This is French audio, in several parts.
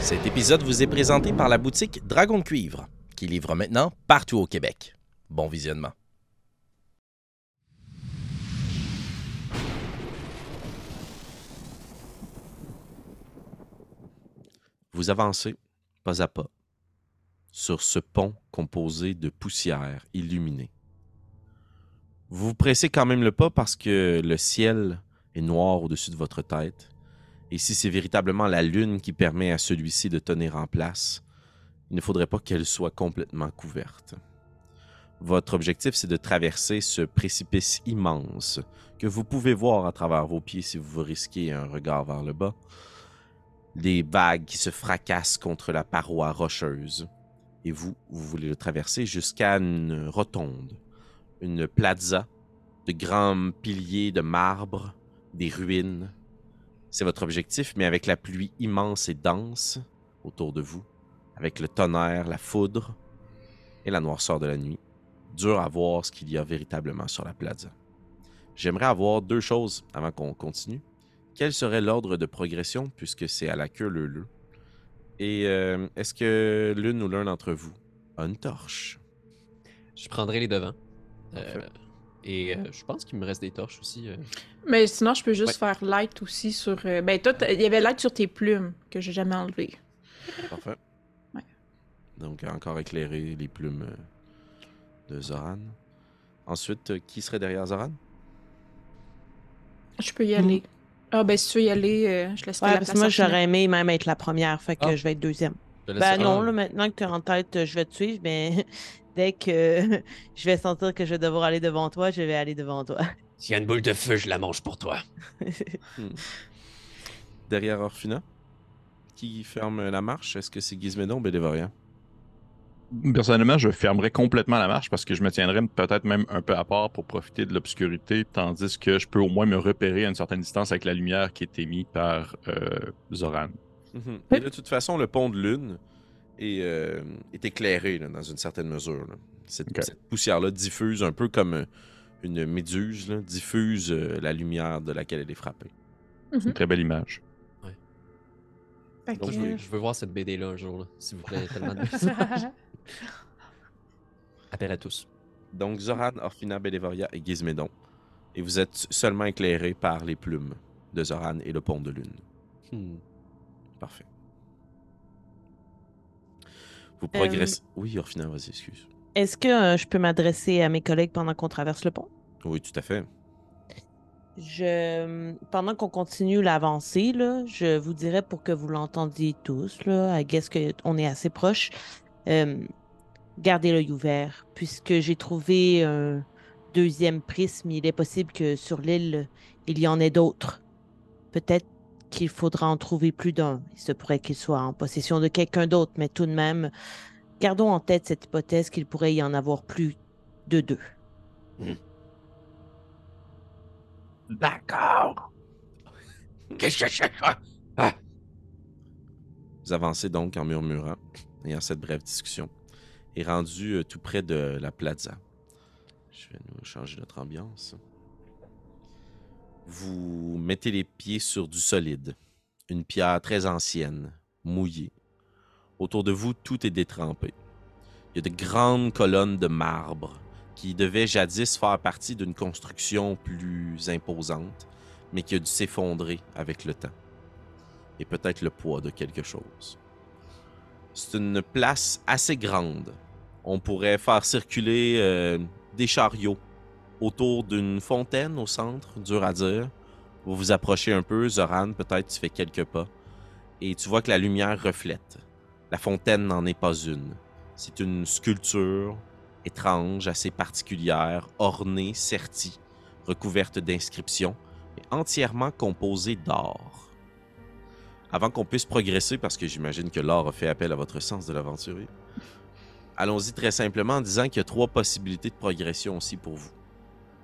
Cet épisode vous est présenté par la boutique Dragon de Cuivre, qui livre maintenant partout au Québec. Bon visionnement. Vous avancez pas à pas sur ce pont composé de poussière illuminée. Vous vous pressez quand même le pas parce que le ciel est noir au-dessus de votre tête. Et si c'est véritablement la lune qui permet à celui-ci de tenir en place, il ne faudrait pas qu'elle soit complètement couverte. Votre objectif, c'est de traverser ce précipice immense que vous pouvez voir à travers vos pieds si vous risquez un regard vers le bas. Des vagues qui se fracassent contre la paroi rocheuse. Et vous, vous voulez le traverser jusqu'à une rotonde, une plaza de grands piliers de marbre, des ruines. C'est votre objectif, mais avec la pluie immense et dense autour de vous, avec le tonnerre, la foudre et la noirceur de la nuit, dur à voir ce qu'il y a véritablement sur la plaza. J'aimerais avoir deux choses avant qu'on continue. Quel serait l'ordre de progression, puisque c'est à la queue le le? Et euh, est-ce que l'une ou l'un d'entre vous a une torche? Je prendrai les devants. Euh. Et euh, je pense qu'il me reste des torches aussi. euh. Mais sinon, je peux juste faire light aussi sur. euh, Ben, toi, t'as- il y avait light sur tes plumes que j'ai jamais enlevé. Parfait. Ouais. Donc, encore éclairer les plumes euh, de Zoran. Ensuite, euh, qui serait derrière Zoran? Je peux y aller. Ah, ben, si tu veux y aller, euh, je laisse Ouais, la parce place que moi, à Fina. j'aurais aimé même être la première, fait que Ah. je vais être deuxième. Je laisse- Ben non, là, maintenant que tu es en tête, je vais te suivre, mais dès que je vais sentir que je vais devoir aller devant toi, je vais aller devant toi. S'il y a une boule de feu, je la mange pour toi. Derrière Orphina? Qui ferme la marche? Est-ce que c'est Gizmédon ou? Personnellement, je fermerais complètement la marche parce que je me tiendrais peut-être même un peu à part pour profiter de l'obscurité, tandis que je peux au moins me repérer à une certaine distance avec la lumière qui est émise par euh, Zoran. Mhm. Et de toute façon, le pont de lune est, euh, est éclairé là, dans une certaine mesure. là. Cette, poussière-là diffuse un peu comme euh, une méduse, là, diffuse euh, la lumière de laquelle elle est frappée. C'est une très belle image. Donc, je veux, je veux voir cette BD-là un jour, là, s'il vous plaît. Tellement de Appel à tous. Donc, Zoran, Orphina, Bélévoria et Gizmédon. Et vous êtes seulement éclairés par les plumes de Zoran et le pont de lune. Hmm. Parfait. Vous progressez. Oui, Orphina, vas-y, excuse. Est-ce que euh, je peux m'adresser à mes collègues pendant qu'on traverse le pont? Oui, tout à fait. Je, pendant qu'on continue l'avancée, je vous dirais pour que vous l'entendiez tous, là, I guess qu'on est assez proche, euh, gardez l'œil ouvert, puisque j'ai trouvé un deuxième prisme. Il est possible que sur l'île, il y en ait d'autres. Peut-être qu'il faudra en trouver plus d'un. Il se pourrait qu'il soit en possession de quelqu'un d'autre, mais tout de même, gardons en tête cette hypothèse qu'il pourrait y en avoir plus de deux. D'accord. Qu'est-ce que c'est ça? Vous avancez donc en murmurant, ayant cette brève discussion, et rendu euh, tout près de la plaza. Je vais nous changer notre ambiance. Vous mettez les pieds sur du solide, une pierre très ancienne, mouillée. Autour de vous, tout est détrempé. Il y a de grandes colonnes de marbre qui devaient jadis faire partie d'une construction plus imposante, mais qui a dû s'effondrer avec le temps et peut-être le poids de quelque chose. C'est une place assez grande. On pourrait faire circuler euh, des chariots autour d'une fontaine au centre, dur à dire. Vous vous approchez un peu, Zoran, peut-être tu fais quelques pas, et tu vois que la lumière reflète. La fontaine n'en est pas une. C'est une sculpture étrange, assez particulière, ornée, sertie, recouverte d'inscriptions, et entièrement composée d'or avant qu'on puisse progresser, parce que j'imagine que l'or a fait appel à votre sens de l'aventurier, allons-y très simplement en disant qu'il y a trois possibilités de progression aussi pour vous.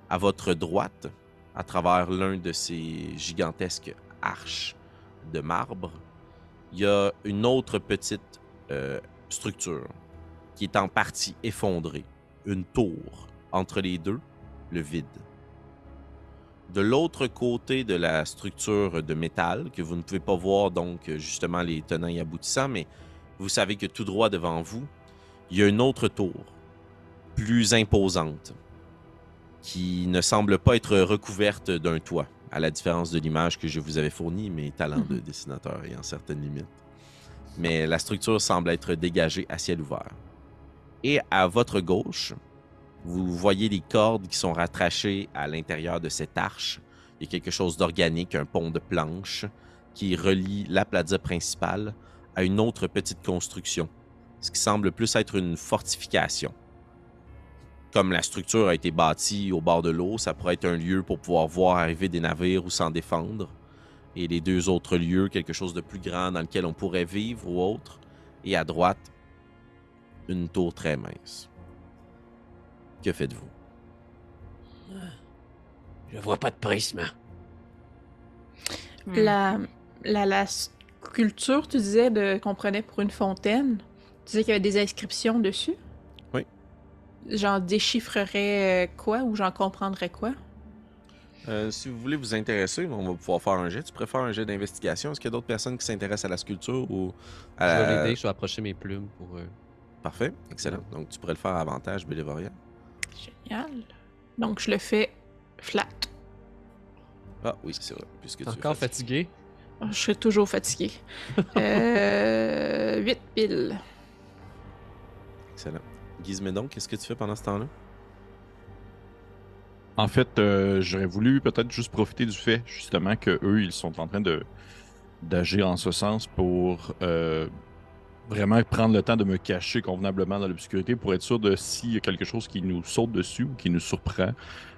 À votre droite, à travers l'un de ces gigantesques arches de marbre, il y a une autre petite euh, structure qui est en partie effondrée, une tour. Entre les deux, le vide. De l'autre côté de la structure de métal, que vous ne pouvez pas voir donc justement les tenants et aboutissants, mais vous savez que tout droit devant vous, il y a une autre tour, plus imposante, qui ne semble pas être recouverte d'un toit, à la différence de l'image que je vous avais fournie, mes talents de dessinateur ayant certaines limites. Mais la structure semble être dégagée à ciel ouvert. Et à votre gauche, vous voyez les cordes qui sont rattachées à l'intérieur de cette arche. Il y a quelque chose d'organique, un pont de planche qui relie la plaza principale à une autre petite construction, ce qui semble plus être une fortification. Comme la structure a été bâtie au bord de l'eau, ça pourrait être un lieu pour pouvoir voir arriver des navires ou s'en défendre. Et les deux autres lieux, quelque chose de plus grand dans lequel on pourrait vivre ou autre. Et à droite, une tour très mince. Que faites-vous? Je vois pas de prisme. Hmm. La, la, la sculpture, tu disais, de, qu'on prenait pour une fontaine, tu disais qu'il y avait des inscriptions dessus? J'en déchiffrerais euh, quoi ou j'en comprendrais quoi? Euh, si vous voulez vous intéresser, on va pouvoir faire un jet. Tu préfères un jet d'investigation? Est-ce qu'il y a d'autres personnes qui s'intéressent à la sculpture ou à Je vais la- l'aider, je vais approcher mes plumes pour. euh, Parfait, excellent. Donc tu pourrais le faire à avantage, Bélévoria. Génial. Donc, je le fais flat. Ah oui, c'est vrai. Puisque tu es Encore fatigué? Je serai toujours fatigué. euh, 8 piles. Excellent. Gizmédon, qu'est-ce que tu fais pendant ce temps-là? En fait, euh, j'aurais voulu peut-être juste profiter du fait, justement, que eux, ils sont en train de d'agir en ce sens pour euh, vraiment prendre le temps de me cacher convenablement dans l'obscurité pour être sûr de s'il y a quelque chose qui nous saute dessus ou qui nous surprend,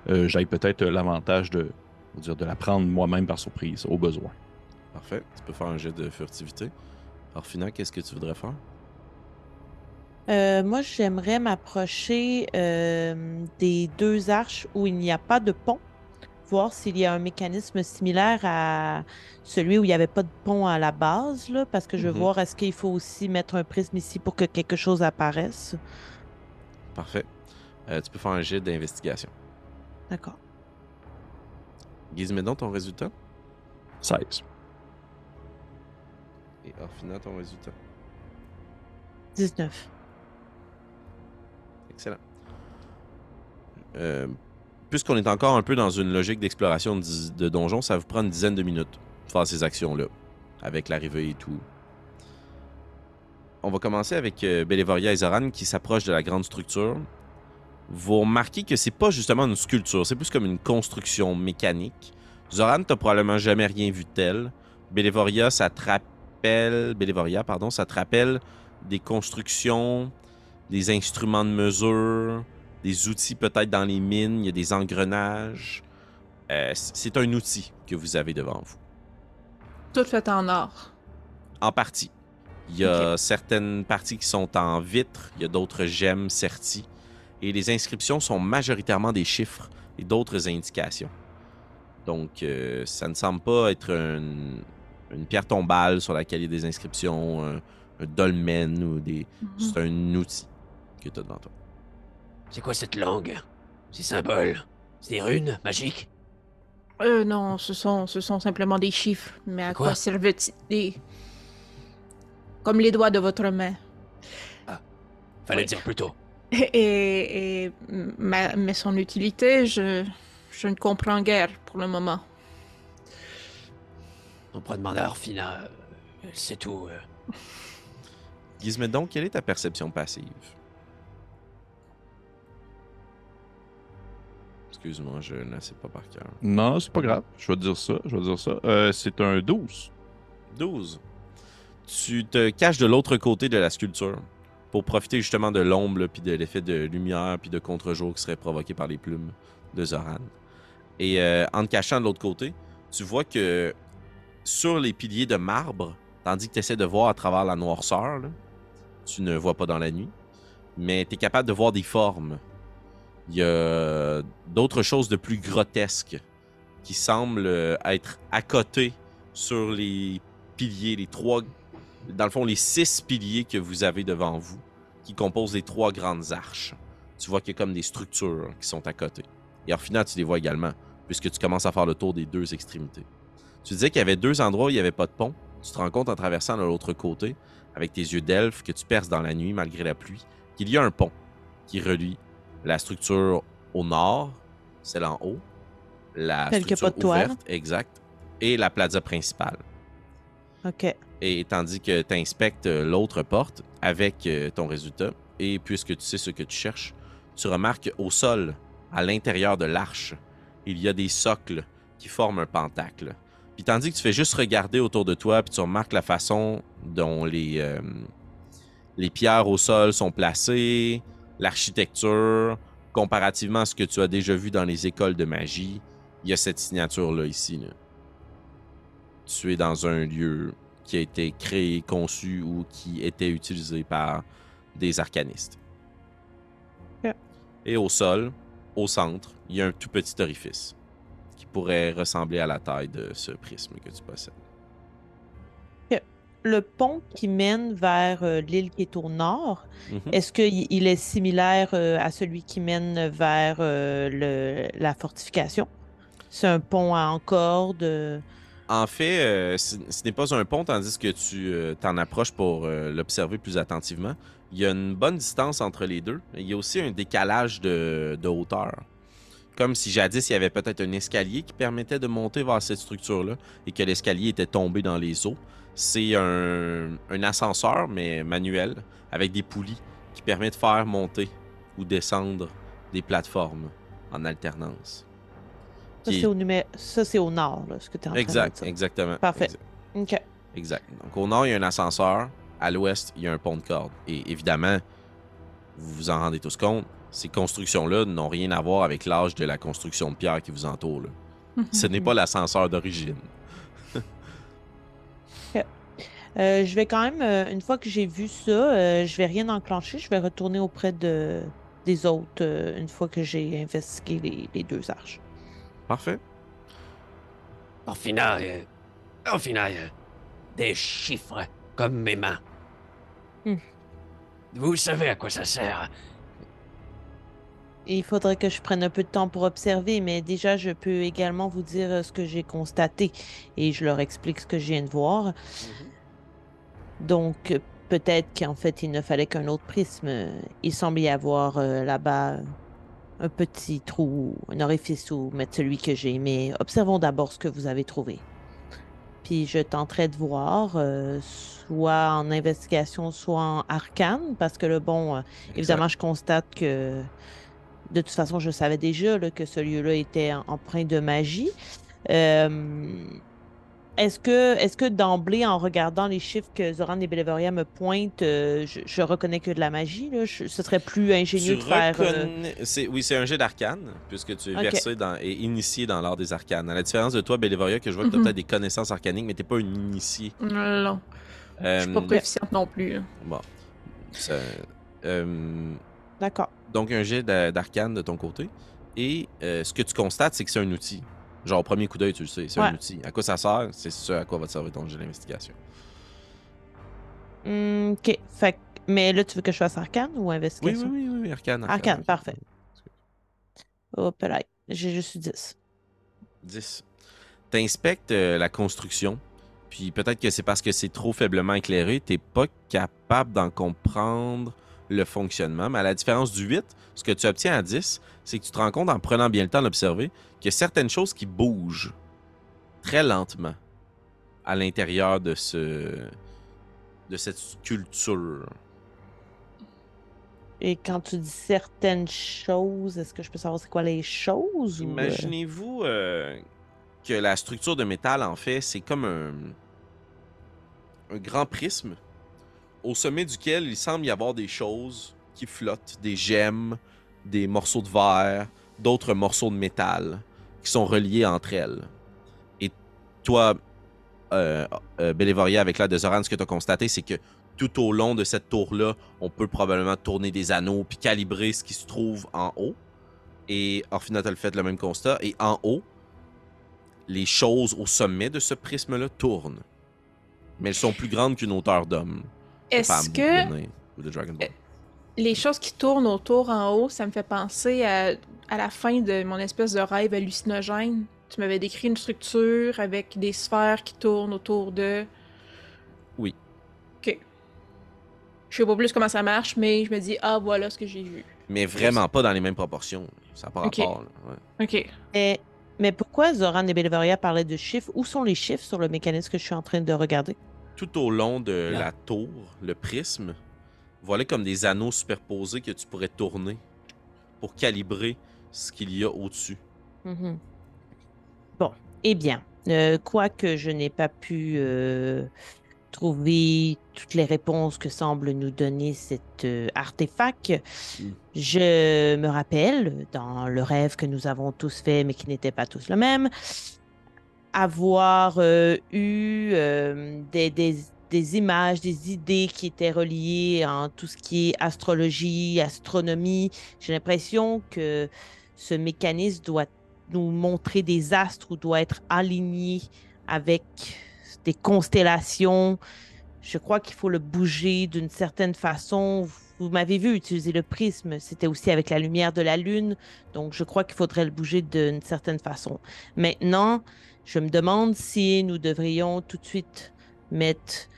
euh, j'aille peut-être l'avantage de, dire, de la prendre moi-même par surprise, au besoin. Parfait. Tu peux faire un jet de furtivité. Orphina, qu'est-ce que tu voudrais faire? Euh, moi, j'aimerais m'approcher euh, des deux arches où il n'y a pas de pont, voir s'il y a un mécanisme similaire à celui où il n'y avait pas de pont à la base, là, parce que je veux Mhm. voir est-ce qu'il faut aussi mettre un prisme ici pour que quelque chose apparaisse. Parfait. Euh, tu peux faire un jet d'investigation. D'accord. Gizmédon, ton résultat? 16. Et Orphina, ton résultat. 19. Excellent. Euh, Puisqu'on est encore un peu dans une logique d'exploration de, de donjon, ça vous prend une dizaine de minutes de faire ces actions-là, avec l'arrivée et tout. On va commencer avec euh, et Zoran qui s'approchent de la grande structure. Vous remarquez que c'est pas justement une sculpture, c'est plus comme une construction mécanique. Zoran, t'as probablement jamais rien vu tel. Bélévoria, ça te rappelle... Bélévoria, pardon, ça te rappelle des constructions des instruments de mesure, des outils peut-être dans les mines, il y a des engrenages. Euh, c'est un outil que vous avez devant vous. Tout fait en or. En partie. Il y a certaines parties qui sont en vitre, il y a d'autres gemmes serties. Et les inscriptions sont majoritairement des chiffres et d'autres indications. Donc, euh, ça ne semble pas être une, une pierre tombale sur laquelle il y a des inscriptions, un, un dolmen ou des. C'est un outil devant toi. C'est quoi cette langue? Ces symboles C'est des runes magiques Euh, non, ce sont, ce sont simplement des chiffres. Mais à Quoi? quoi, servent-ils? Comme les doigts de votre main. Fallait Oui. dire plus tôt. Et, et ma- mais son utilité, je, je ne comprends guère pour le moment. On pourrait demander à Orphina. euh, sait tout. euh. Gizmédon, quelle est ta perception passive? Excuse-moi, je ne sais pas par cœur. Non, c'est pas grave. Je vais te dire ça. Je vais te dire ça. Euh, c'est un 12. 12. Tu te caches de l'autre côté de la sculpture pour profiter justement de l'ombre, puis de l'effet de lumière, puis de contre-jour qui serait provoqué par les plumes de Zoran. Et euh, en te cachant de l'autre côté, tu vois que sur les piliers de marbre, tandis que tu essaies de voir à travers la noirceur, là, tu ne vois pas dans la nuit, mais tu es capable de voir des formes. Il y a d'autres choses de plus grotesques qui semblent euh, être à côté sur les piliers, les trois, dans le fond, les six piliers que vous avez devant vous, qui composent les trois grandes arches. Tu vois qu'il y a comme des structures qui sont à côté. Et en final, tu les vois également. puisque tu commences à faire le tour des deux extrémités. Tu disais qu'il y avait deux endroits où il n'y avait pas de pont. Tu te rends compte en traversant de l'autre côté, avec tes yeux d'elfe que tu perces dans la nuit malgré la pluie, qu'il y a un pont qui relie la structure au nord, celle en haut, la a structure pas de toit. ouverte, exact, et la plaza principale. OK. Et tandis que tu inspectes euh, l'autre porte avec euh, ton résultat, et puisque tu sais ce que tu cherches, tu remarques au sol, à l'intérieur de l'arche, il y a des socles qui forment un pentacle. Puis tandis que tu fais juste regarder autour de toi, puis tu remarques la façon dont les, euh, les pierres au sol sont placées, l'architecture, comparativement à ce que tu as déjà vu dans les écoles de magie, il y a cette signature-là ici. là. Tu es dans un lieu qui a été créé, conçu ou qui était utilisé par des arcanistes. Et au sol, au centre, il y a un tout petit orifice qui pourrait ressembler à la taille de ce prisme que tu possèdes. Le pont qui mène vers euh, l'île qui est au nord, Mhm. est-ce qu'il il est similaire euh, à celui qui mène vers euh, le- la fortification? C'est un pont en corde. euh, En fait, ce ce n'est pas un pont, tandis que tu t'en approches pour l'observer plus attentivement. Il y a une bonne distance entre les deux. Il y a aussi un décalage de, de hauteur. Comme si jadis, il y avait peut-être un escalier qui permettait de monter vers cette structure-là et que l'escalier était tombé dans les eaux. C'est un, un ascenseur, mais manuel, avec des poulies qui permet de faire monter ou descendre des plateformes en alternance. Ça, c'est au, numé- ça, c'est au nord, là, ce que tu es en train de Exact, dire. exactement. Parfait. exact. OK. Exact. Donc, au nord, il y a un ascenseur. À l'ouest, il y a un pont de corde. Et évidemment, vous vous en rendez tous compte, ces constructions-là n'ont rien à voir avec l'âge de la construction de pierre qui vous entoure. là. Ce n'est pas l'ascenseur d'origine. Euh, je vais quand même, euh, une fois que j'ai vu ça, euh, je vais rien enclencher. Je vais retourner auprès de, des autres euh, une fois que j'ai investigué les, les deux arches. Parfait. Au final, euh, au final, euh, des chiffres comme mes mains. Hmm. Vous savez à quoi ça sert. Il faudrait que je prenne un peu de temps pour observer, mais déjà, je peux également vous dire ce que j'ai constaté et je leur explique ce que je viens de voir. Donc, peut-être qu'en fait, il ne fallait qu'un autre prisme. Il semble y avoir euh, là-bas un petit trou, un orifice où mettre celui que j'ai, mais observons d'abord ce que vous avez trouvé. Puis je tenterai de voir, euh, soit en investigation, soit en arcane, parce que le bon, euh, évidemment, je constate que de toute façon, je savais déjà là, que ce lieu-là était empreint de magie. Euh, est-ce que, est-ce que d'emblée, en regardant les chiffres que Zoran et Bellevoria me pointent, euh, je, je reconnais que de la magie? Là? Je- ce serait plus ingénieux Tu de faire. euh, Oui, c'est un jet d'arcane, puisque tu es versé dans, et initié dans l'art des arcanes. À la différence de toi, Bellevoria, que je vois que tu as Mhm. peut-être des connaissances arcaniques, mais tu pas une initiée. Non, je suis pas Euh, proficiente non plus. là. Bon. Euh, D'accord. donc, un jet d'a- d'arcane de ton côté. Et euh, ce que tu constates, c'est que c'est un outil. Genre, au premier coup d'œil, tu le sais, c'est un outil. À quoi ça sert? C'est ce à quoi va te servir ton jet d'investigation. Hum, ok. Fait que- mais là, tu veux que je fasse arcane ou Oui, oui, investigation? oui, oui, oui, arcane. Arcane, parfait. Hop là. J'ai juste eu 10. 10. T'inspectes euh, la construction, puis peut-être que c'est parce que c'est trop faiblement éclairé, t'es pas capable d'en comprendre le fonctionnement. Mais à la différence du 8, ce que tu obtiens à 10, c'est que tu te rends compte en prenant bien le temps d'observer qu'il y a certaines choses qui bougent très lentement à l'intérieur de ce de cette sculpture. Et quand tu dis certaines choses, est-ce que je peux savoir c'est quoi les choses? euh, Imaginez-vous euh, que la structure de métal, en fait, c'est comme un, un grand prisme au sommet duquel il semble y avoir des choses qui flottent, des gemmes, des morceaux de verre, d'autres morceaux de métal qui sont reliés entre elles. Et toi, euh, euh, avec l'aide de Zoran, ce que tu as constaté, c'est que tout au long de cette tour-là, on peut probablement tourner des anneaux puis calibrer ce qui se trouve en haut. Et Orphina, tu as fait le même constat. Et en haut, les choses au sommet de ce prisme-là tournent. Mais elles sont plus grandes qu'une hauteur d'homme. Est-ce que de nain ou de Dragon Ball. les choses qui tournent autour en haut, ça me fait penser à à la fin de mon espèce de rêve hallucinogène, tu m'avais décrit une structure avec des sphères qui tournent autour de. Oui. Ok. Je sais pas plus comment ça marche, mais je me dis, ah, voilà ce que j'ai vu. Mais vraiment pas dans les mêmes proportions. Ça n'a pas Ok. rapport. là, ouais. Ok. Mais, mais pourquoi Zoran et Bellevaria parlaient de chiffres? Où sont les chiffres sur le mécanisme que je suis en train de regarder? Tout au long de Là. la tour, le prisme, voilà comme des anneaux superposés que tu pourrais tourner pour calibrer ce qu'il y a au-dessus. Mhm. Bon, eh bien, euh, quoique je n'ai pas pu euh, trouver toutes les réponses que semble nous donner cet euh, artefact, Mm. je me rappelle, dans le rêve que nous avons tous fait, mais qui n'était pas tous le même, avoir euh, eu euh, des, des- des images, des idées qui étaient reliées en tout ce qui est astrologie, astronomie. J'ai l'impression que ce mécanisme doit nous montrer des astres ou doit être aligné avec des constellations. Je crois qu'il faut le bouger d'une certaine façon. Vous m'avez vu utiliser le prisme, c'était aussi avec la lumière de la lune, donc je crois qu'il faudrait le bouger d'une certaine façon. Maintenant, je me demande si nous devrions tout de suite mettre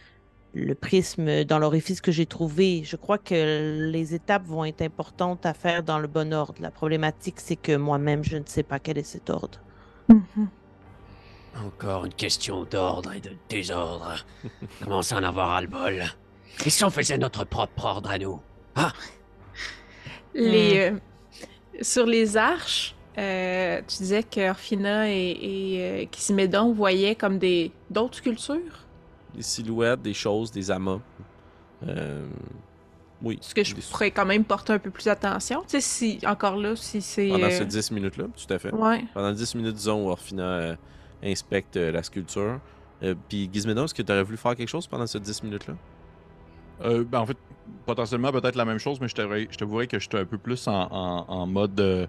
le prisme dans l'orifice que j'ai trouvé. Je crois que les étapes vont être importantes à faire dans le bon ordre. La problématique, c'est que moi-même, je ne sais pas quel est cet ordre. Mhm. Encore une question d'ordre et de désordre. Commence à en avoir ras-le-bol. Et si on faisait notre propre ordre à nous Les, euh, sur les arches, euh, tu disais que Orphina et, et euh, Kissimedon voyaient comme des d'autres sculptures? Des silhouettes, des choses, des amas. Euh, Oui. Est-ce que je des- pourrais quand même porter un peu plus attention? Tu sais, si, encore là, si c'est... Pendant euh, ces 10 minutes-là, tout à fait. Ouais. Pendant 10 minutes, disons, où Orphina euh, inspecte euh, la sculpture. Euh, Puis Gizmédon, est-ce que tu aurais voulu faire quelque chose pendant ces 10 minutes-là? Euh, ben, en fait, potentiellement peut-être la même chose, mais je t'avouerais que j'étais un peu plus en, en- en mode euh,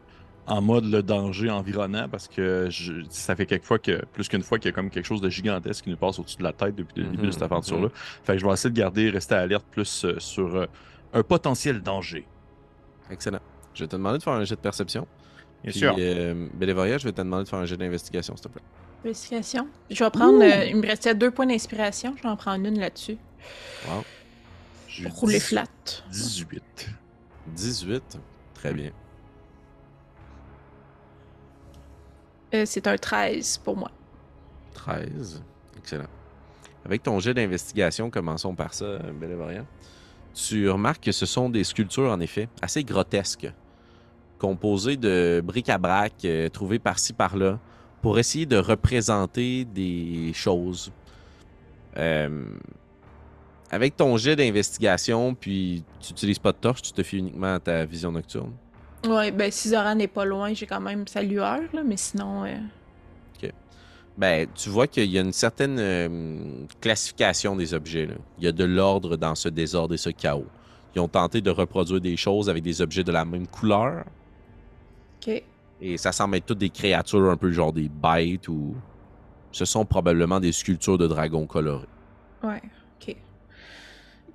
en mode le danger environnant parce que je- ça fait quelques fois que plus qu'une fois qu'il y a comme quelque chose de gigantesque qui nous passe au-dessus de la tête depuis le début de Mhm, cette aventure-là. Fait que je vais essayer de garder, rester alerte plus euh, sur euh, un potentiel danger. Excellent. Je vais te demander de faire un jet de perception. Bien Puis, sûr. euh, Bélévoria, je vais te demander de faire un jet d'investigation, s'il te plaît. Investigation? Je vais prendre... euh, il me restait deux points d'inspiration. Je vais en prendre une là-dessus. Wow. Pour rouler 10 flat. 18. 18. Très bien. Euh, c'est un 13 pour moi. 13. Excellent. Avec ton jet d'investigation, commençons par ça, Bélévoria. Tu remarques que ce sont des sculptures, en effet, assez grotesques, composées de bric-à-brac euh, trouvées par-ci par-là, pour essayer de représenter des choses. Euh, avec ton jet d'investigation, puis tu n'utilises pas de torche, tu te fies uniquement ta vision nocturne. Ouais, ben si Zoran n'est pas loin, j'ai quand même sa lueur, là, mais sinon... euh, Ben, tu vois qu'il y a une certaine euh, classification des objets. là. Il y a de l'ordre dans ce désordre et ce chaos. Ils ont tenté de reproduire des choses avec des objets de la même couleur. Ok. Et ça semble être toutes des créatures un peu genre des bêtes ou. Ce sont probablement des sculptures de dragons colorés. Ouais, ok.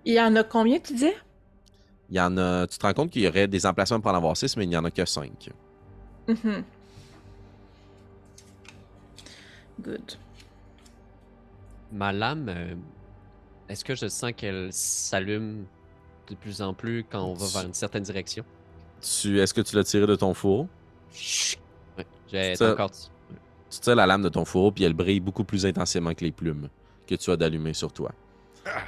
Il y en a combien, tu disais? Il y en a. Tu te rends compte qu'il y aurait des emplacements pour en avoir six, mais il n'y en a que cinq. Mhm. Good. Ma lame, euh, est-ce que je sens qu'elle s'allume de plus en plus quand on va vers une certaine direction? Tu, est-ce que tu l'as tiré de ton fourreau? Ouais, j'ai encore. Tu tires la lame de ton fourreau, puis elle brille beaucoup plus intensément que les plumes que tu as d'allumer sur toi.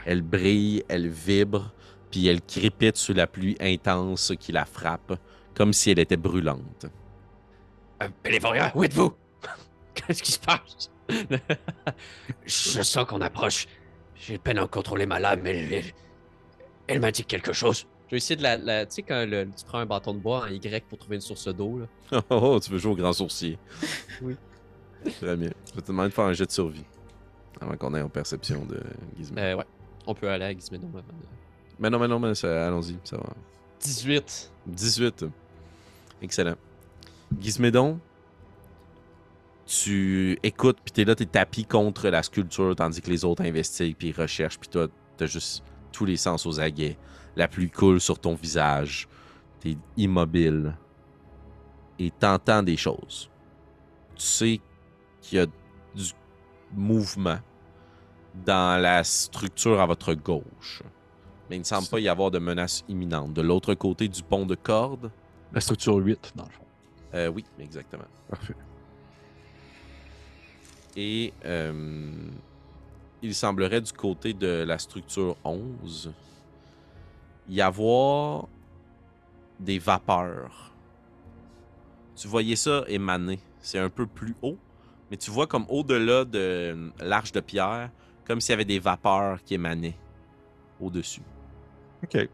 Elle brille, elle vibre, puis elle crépite sous la pluie intense qui la frappe, comme si elle était brûlante. Euh, Bélévoria, où êtes-vous? Qu'est-ce qui se passe? je sens qu'on approche. J'ai peine à contrôler ma lame, mais elle, elle, elle m'indique quelque chose. Je vais essayer de la. la- tu sais, quand le- tu prends un bâton de bois en Y pour trouver une source d'eau, là. Oh, oh, tu veux jouer au grand sourcier. Oui. Très bien. Je vais te demander de faire un jet de survie. Avant qu'on ait en perception de Gizmo. Euh, ouais. On peut aller à Gizmédon avant de- Mais non, mais non, mais allons-y, ça va. 18. 18. Excellent. Gizmédon, tu écoutes, puis t'es là, t'es tapis contre la sculpture, tandis que les autres investiguent, puis ils recherchent, puis toi, t'as juste tous les sens aux aguets. La pluie coule sur ton visage. T'es immobile. et t'entends des choses. Tu sais qu'il y a du mouvement dans la structure à votre gauche. Mais il ne semble pas y avoir de menace imminente. De l'autre côté du pont de corde, La structure 8, dans le fond. euh, oui, exactement. Parfait. Et euh, il semblerait du côté de la structure 11 y avoir des vapeurs. Tu voyais ça émaner. C'est un peu plus haut, mais tu vois comme au-delà de l'arche de pierre, comme s'il y avait des vapeurs qui émanaient au-dessus. OK.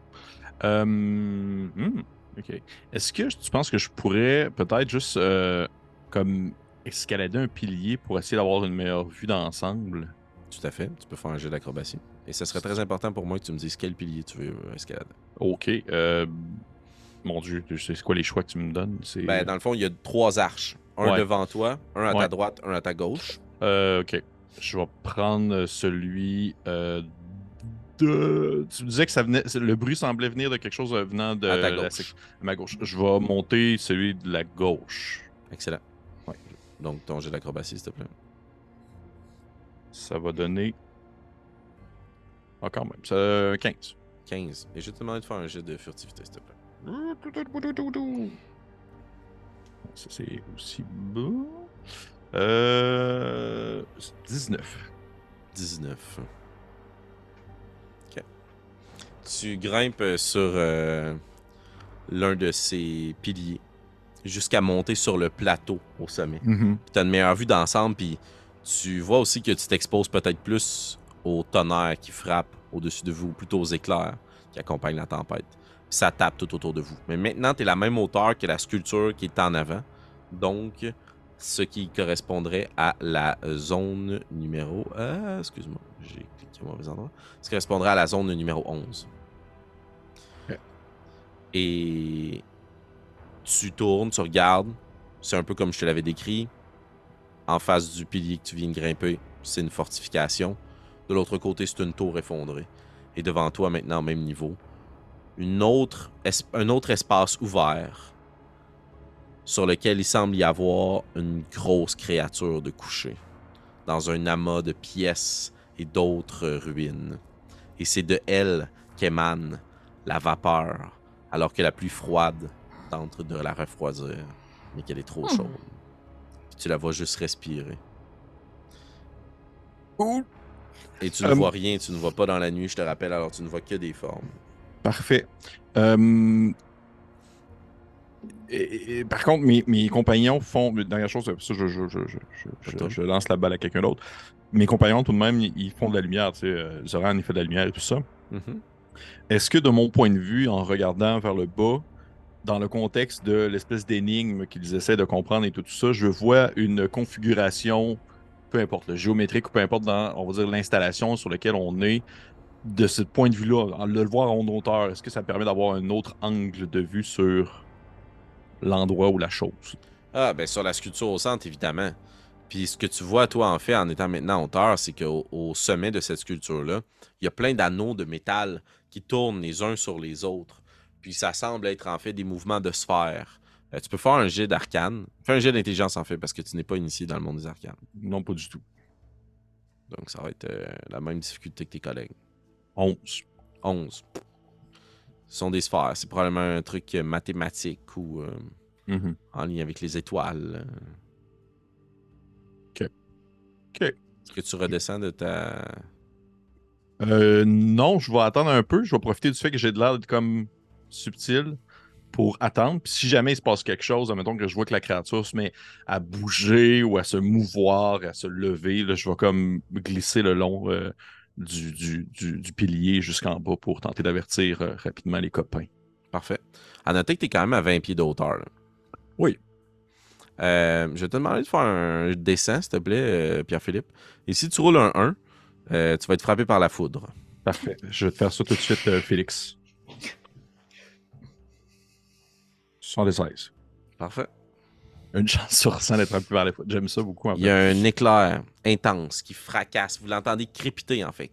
Euh, hmm, OK. Est-ce que tu penses que je pourrais peut-être juste euh, comme escalader un pilier pour essayer d'avoir une meilleure vue d'ensemble? Tout à fait. Tu peux faire un jeu d'acrobatie. Et ce serait très important pour moi que tu me dises quel pilier tu veux euh, escalader. OK. euh, mon Dieu, c'est quoi les choix que tu me donnes? Ben, dans le fond, il y a trois arches. Un Ouais. devant toi, un à ta droite, un à ta gauche. Euh, ok. Je vais prendre celui euh, de. Tu me disais que ça venait. Le bruit semblait venir de quelque chose venant de À ta la gauche. sec- à ma gauche. Je vais monter celui de la gauche. Excellent. Ouais. Donc, ton jet d'acrobatie, s'il te plaît. Ça va donner. Ah, quand même. Ça, 15. 15. Et je vais te demander de faire un jet de furtivité, s'il te plaît. Ça, c'est aussi. Euh. 19. 19. Tu grimpes euh, sur euh, l'un de ces piliers jusqu'à monter sur le plateau au sommet. Mhm. tu as une meilleure vue d'ensemble, puis tu vois aussi que tu t'exposes peut-être plus au tonnerre qui frappe au-dessus de vous, ou plutôt aux éclairs qui accompagnent la tempête. Ça tape tout autour de vous. Mais maintenant, tu es la même hauteur que la sculpture qui est en avant. Donc, ce qui correspondrait à la zone numéro... Ah, excuse-moi, j'ai cliqué au mauvais endroit. Ce qui correspondrait à la zone numéro 11. Et tu tournes, tu regardes. C'est un peu comme je te l'avais décrit. En face du pilier que tu viens de grimper, c'est une fortification. De l'autre côté, c'est une tour effondrée. Et devant toi, maintenant, au même niveau, une autre un autre espace ouvert sur lequel il semble y avoir une grosse créature de coucher dans un amas de pièces et d'autres ruines. Et c'est de elle qu'émane la vapeur, alors que la pluie froide tente de la refroidir, mais qu'elle est trop Hmm. chaude. Puis tu la vois juste respirer. Et tu ne Euh, vois rien, tu ne vois pas dans la nuit, je te rappelle, alors tu ne vois que des formes. Parfait. Euh, et- et par contre, mes, mes compagnons font. Dernière chose, ça, je, je, je, je, je- je- Toi. je lance la balle à quelqu'un d'autre. Mes compagnons, tout de même, ils, font de la lumière. Tu sais, euh, Zoran, il fait de la lumière et tout ça. Mhm. Est-ce que, de mon point de vue, en regardant vers le bas, dans le contexte de l'espèce d'énigme qu'ils essaient de comprendre et tout ça, je vois une configuration, peu importe, le géométrique ou peu importe, dans, on va dire, l'installation sur laquelle on est, de ce point de vue-là, en le voir en hauteur, est-ce que ça permet d'avoir un autre angle de vue sur l'endroit ou la chose? Ah, ben sur la sculpture au centre, évidemment. Puis ce que tu vois, toi, en fait, en étant maintenant en hauteur, c'est qu'au au sommet de cette sculpture-là, il y a plein d'anneaux de métal qui tournent les uns sur les autres. Puis ça semble être en fait des mouvements de sphères. Euh, tu peux faire un jet d'arcane. Fais un jet d'intelligence, en fait, parce que tu n'es pas initié dans le monde des arcanes. Non, pas du tout. Donc ça va être euh, la même difficulté que tes collègues. 11. 11. Ce sont des sphères. C'est probablement un truc euh, mathématique ou euh, Mhm. en lien avec les étoiles. Ok. Ok. Est-ce que tu redescends de ta. Euh, non, je vais attendre un peu. Je vais profiter du fait que j'ai de l'air comme subtil pour attendre. Puis si jamais il se passe quelque chose, admettons que je vois que la créature se met à bouger ou à se mouvoir, à se lever, là, je vais comme glisser le long euh, du, du, du- du pilier jusqu'en bas pour tenter d'avertir euh, rapidement les copains. Parfait. À noter que tu es quand même à 20 pieds là. Oui. Euh, je vais te demander de faire un dessin, s'il te plaît, Pierre-Philippe. Et si tu roules un 1, euh, tu vas être frappé par la foudre. Parfait. Je vais te faire ça tout de suite, euh, Félix. 76. Parfait. Une chance sur 100 d'être frappé par les foudres. J'aime ça beaucoup. En Il y a un éclair intense qui fracasse. Vous l'entendez crépiter, en fait.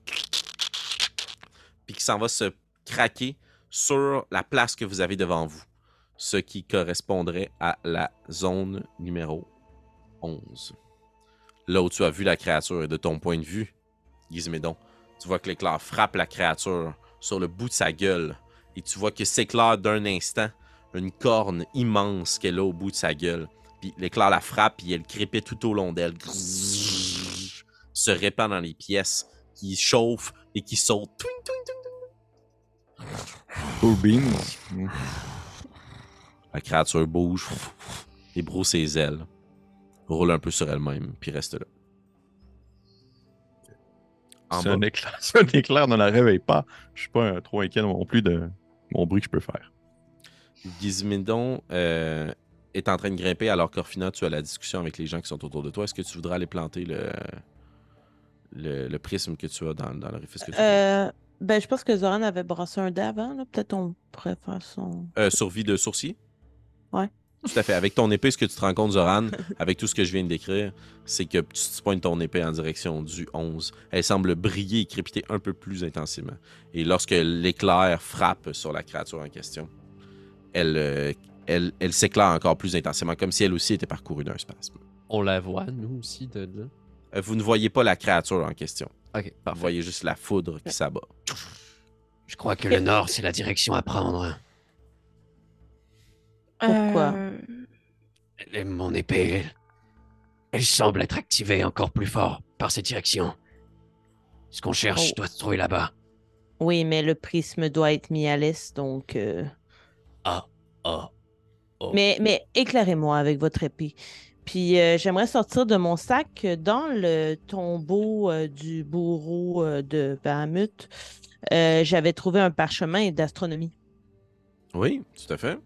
Puis qui s'en va se craquer sur la place que vous avez devant vous. ce qui correspondrait à la zone numéro 11. Là où tu as vu la créature, et de ton point de vue, Gizmédon, tu vois que l'éclair frappe la créature sur le bout de sa gueule. Et tu vois que s'éclaire d'un instant une corne immense qu'elle a au bout de sa gueule. Puis l'éclair la frappe, et elle crépite tout au long d'elle. Se répand dans les pièces, qui chauffent et qui sautent. Twing, twing, twing. Cool beans. La créature bouge, débroue ses ailes, roule un peu sur elle-même, puis reste là. En C'est bas, un éclair. C'est un éclair, ne la réveille pas. Je suis pas trop inquiet non plus de mon bruit que je peux faire. Gizmindon euh, est en train de grimper alors qu'Orfina, tu as la discussion avec les gens qui sont autour de toi. Est-ce que tu voudrais aller planter le, le, le prisme que tu as dans, dans l'orifice que tu as? Euh, ben, je pense que Zoran avait brassé un dé avant. Peut-être on pourrait faire son. Euh, survie de sourcil? Ouais. Tout à fait. Avec ton épée, ce que tu te rends compte, Zoran, avec tout ce que je viens de décrire, c'est que tu, tu pointes ton épée en direction du 11. Elle semble briller et crépiter un peu plus intensément. Et lorsque l'éclair frappe sur la créature en question, elle, euh, elle, elle s'éclaire encore plus intensément, comme si elle aussi était parcourue d'un spasme. On la voit, nous aussi, de là. Euh, Vous ne voyez pas la créature en question. Ok, Vous voyez juste la foudre qui s'abat. Je crois que le nord, c'est la direction à prendre. Pourquoi? Euh, mon épée, elle, semble être activée encore plus fort par cette direction. Ce qu'on cherche Oh. doit se trouver là-bas. Oui, mais le prisme doit être mis à l'est, donc. euh, Ah, ah. Oh. Mais, mais éclairez-moi avec votre épée. Puis euh, j'aimerais sortir de mon sac dans le tombeau euh, du bourreau euh, de Bahamut. euh, J'avais trouvé un parchemin d'astronomie. Oui, tout à fait.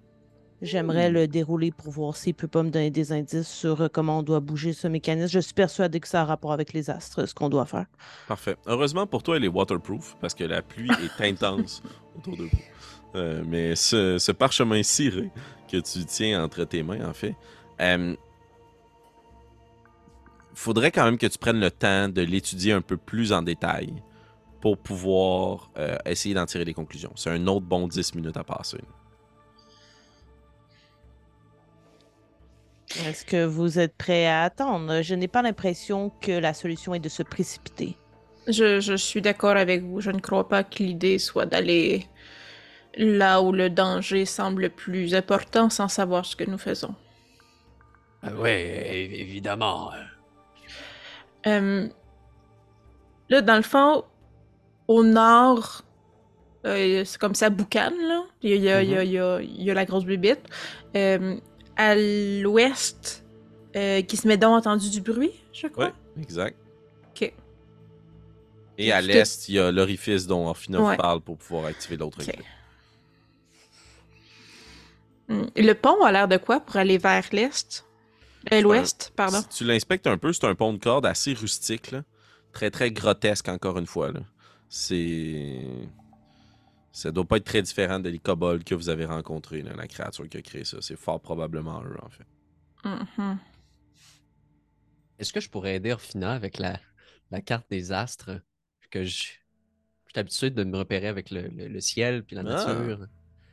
J'aimerais le dérouler pour voir s'il peut pas me donner des indices sur euh, comment on doit bouger ce mécanisme. Je suis persuadée que ça a rapport avec les astres, ce qu'on doit faire. Parfait. Heureusement pour toi, elle est waterproof parce que la pluie est intense autour de vous. Euh, mais ce, ce parchemin ciré que tu tiens entre tes mains, en fait, euh, faudrait quand même que tu prennes le temps de l'étudier un peu plus en détail pour pouvoir euh, essayer d'en tirer des conclusions. C'est un autre bon 10 minutes à passer. Est-ce que vous êtes prêt à attendre? Je n'ai pas l'impression que la solution est de se précipiter. je, je suis d'accord avec vous. Je ne crois pas que l'idée soit d'aller là où le danger semble le plus important sans savoir ce que nous faisons. Ah ouais, é- évidemment. Euh, là, dans le fond, au nord, euh, c'est comme ça boucane, là. Il y a, il y a- il y a- il y a- il y a la grosse bébite. À l'ouest, euh, qui se met donc entendu du bruit, je crois. Oui, exact. Ok. Et à l'est, il y a l'orifice dont Orphina Ouais. parle pour pouvoir activer l'autre. Hmm. Le pont a l'air de quoi pour aller vers l'est? Euh, l'ouest, pardon. Si tu l'inspectes un peu, c'est un pont de corde assez rustique, là. très très grotesque encore une fois. C'est. Ça doit pas être très différent de les kobolds que vous avez rencontrés, là, la créature qui a créé ça. C'est fort probablement eux, en fait. Mhm. Est-ce que je pourrais aider Orfina avec la, la carte des astres que je, je suis habitué de me repérer avec le, le- le ciel puis la Ah. nature?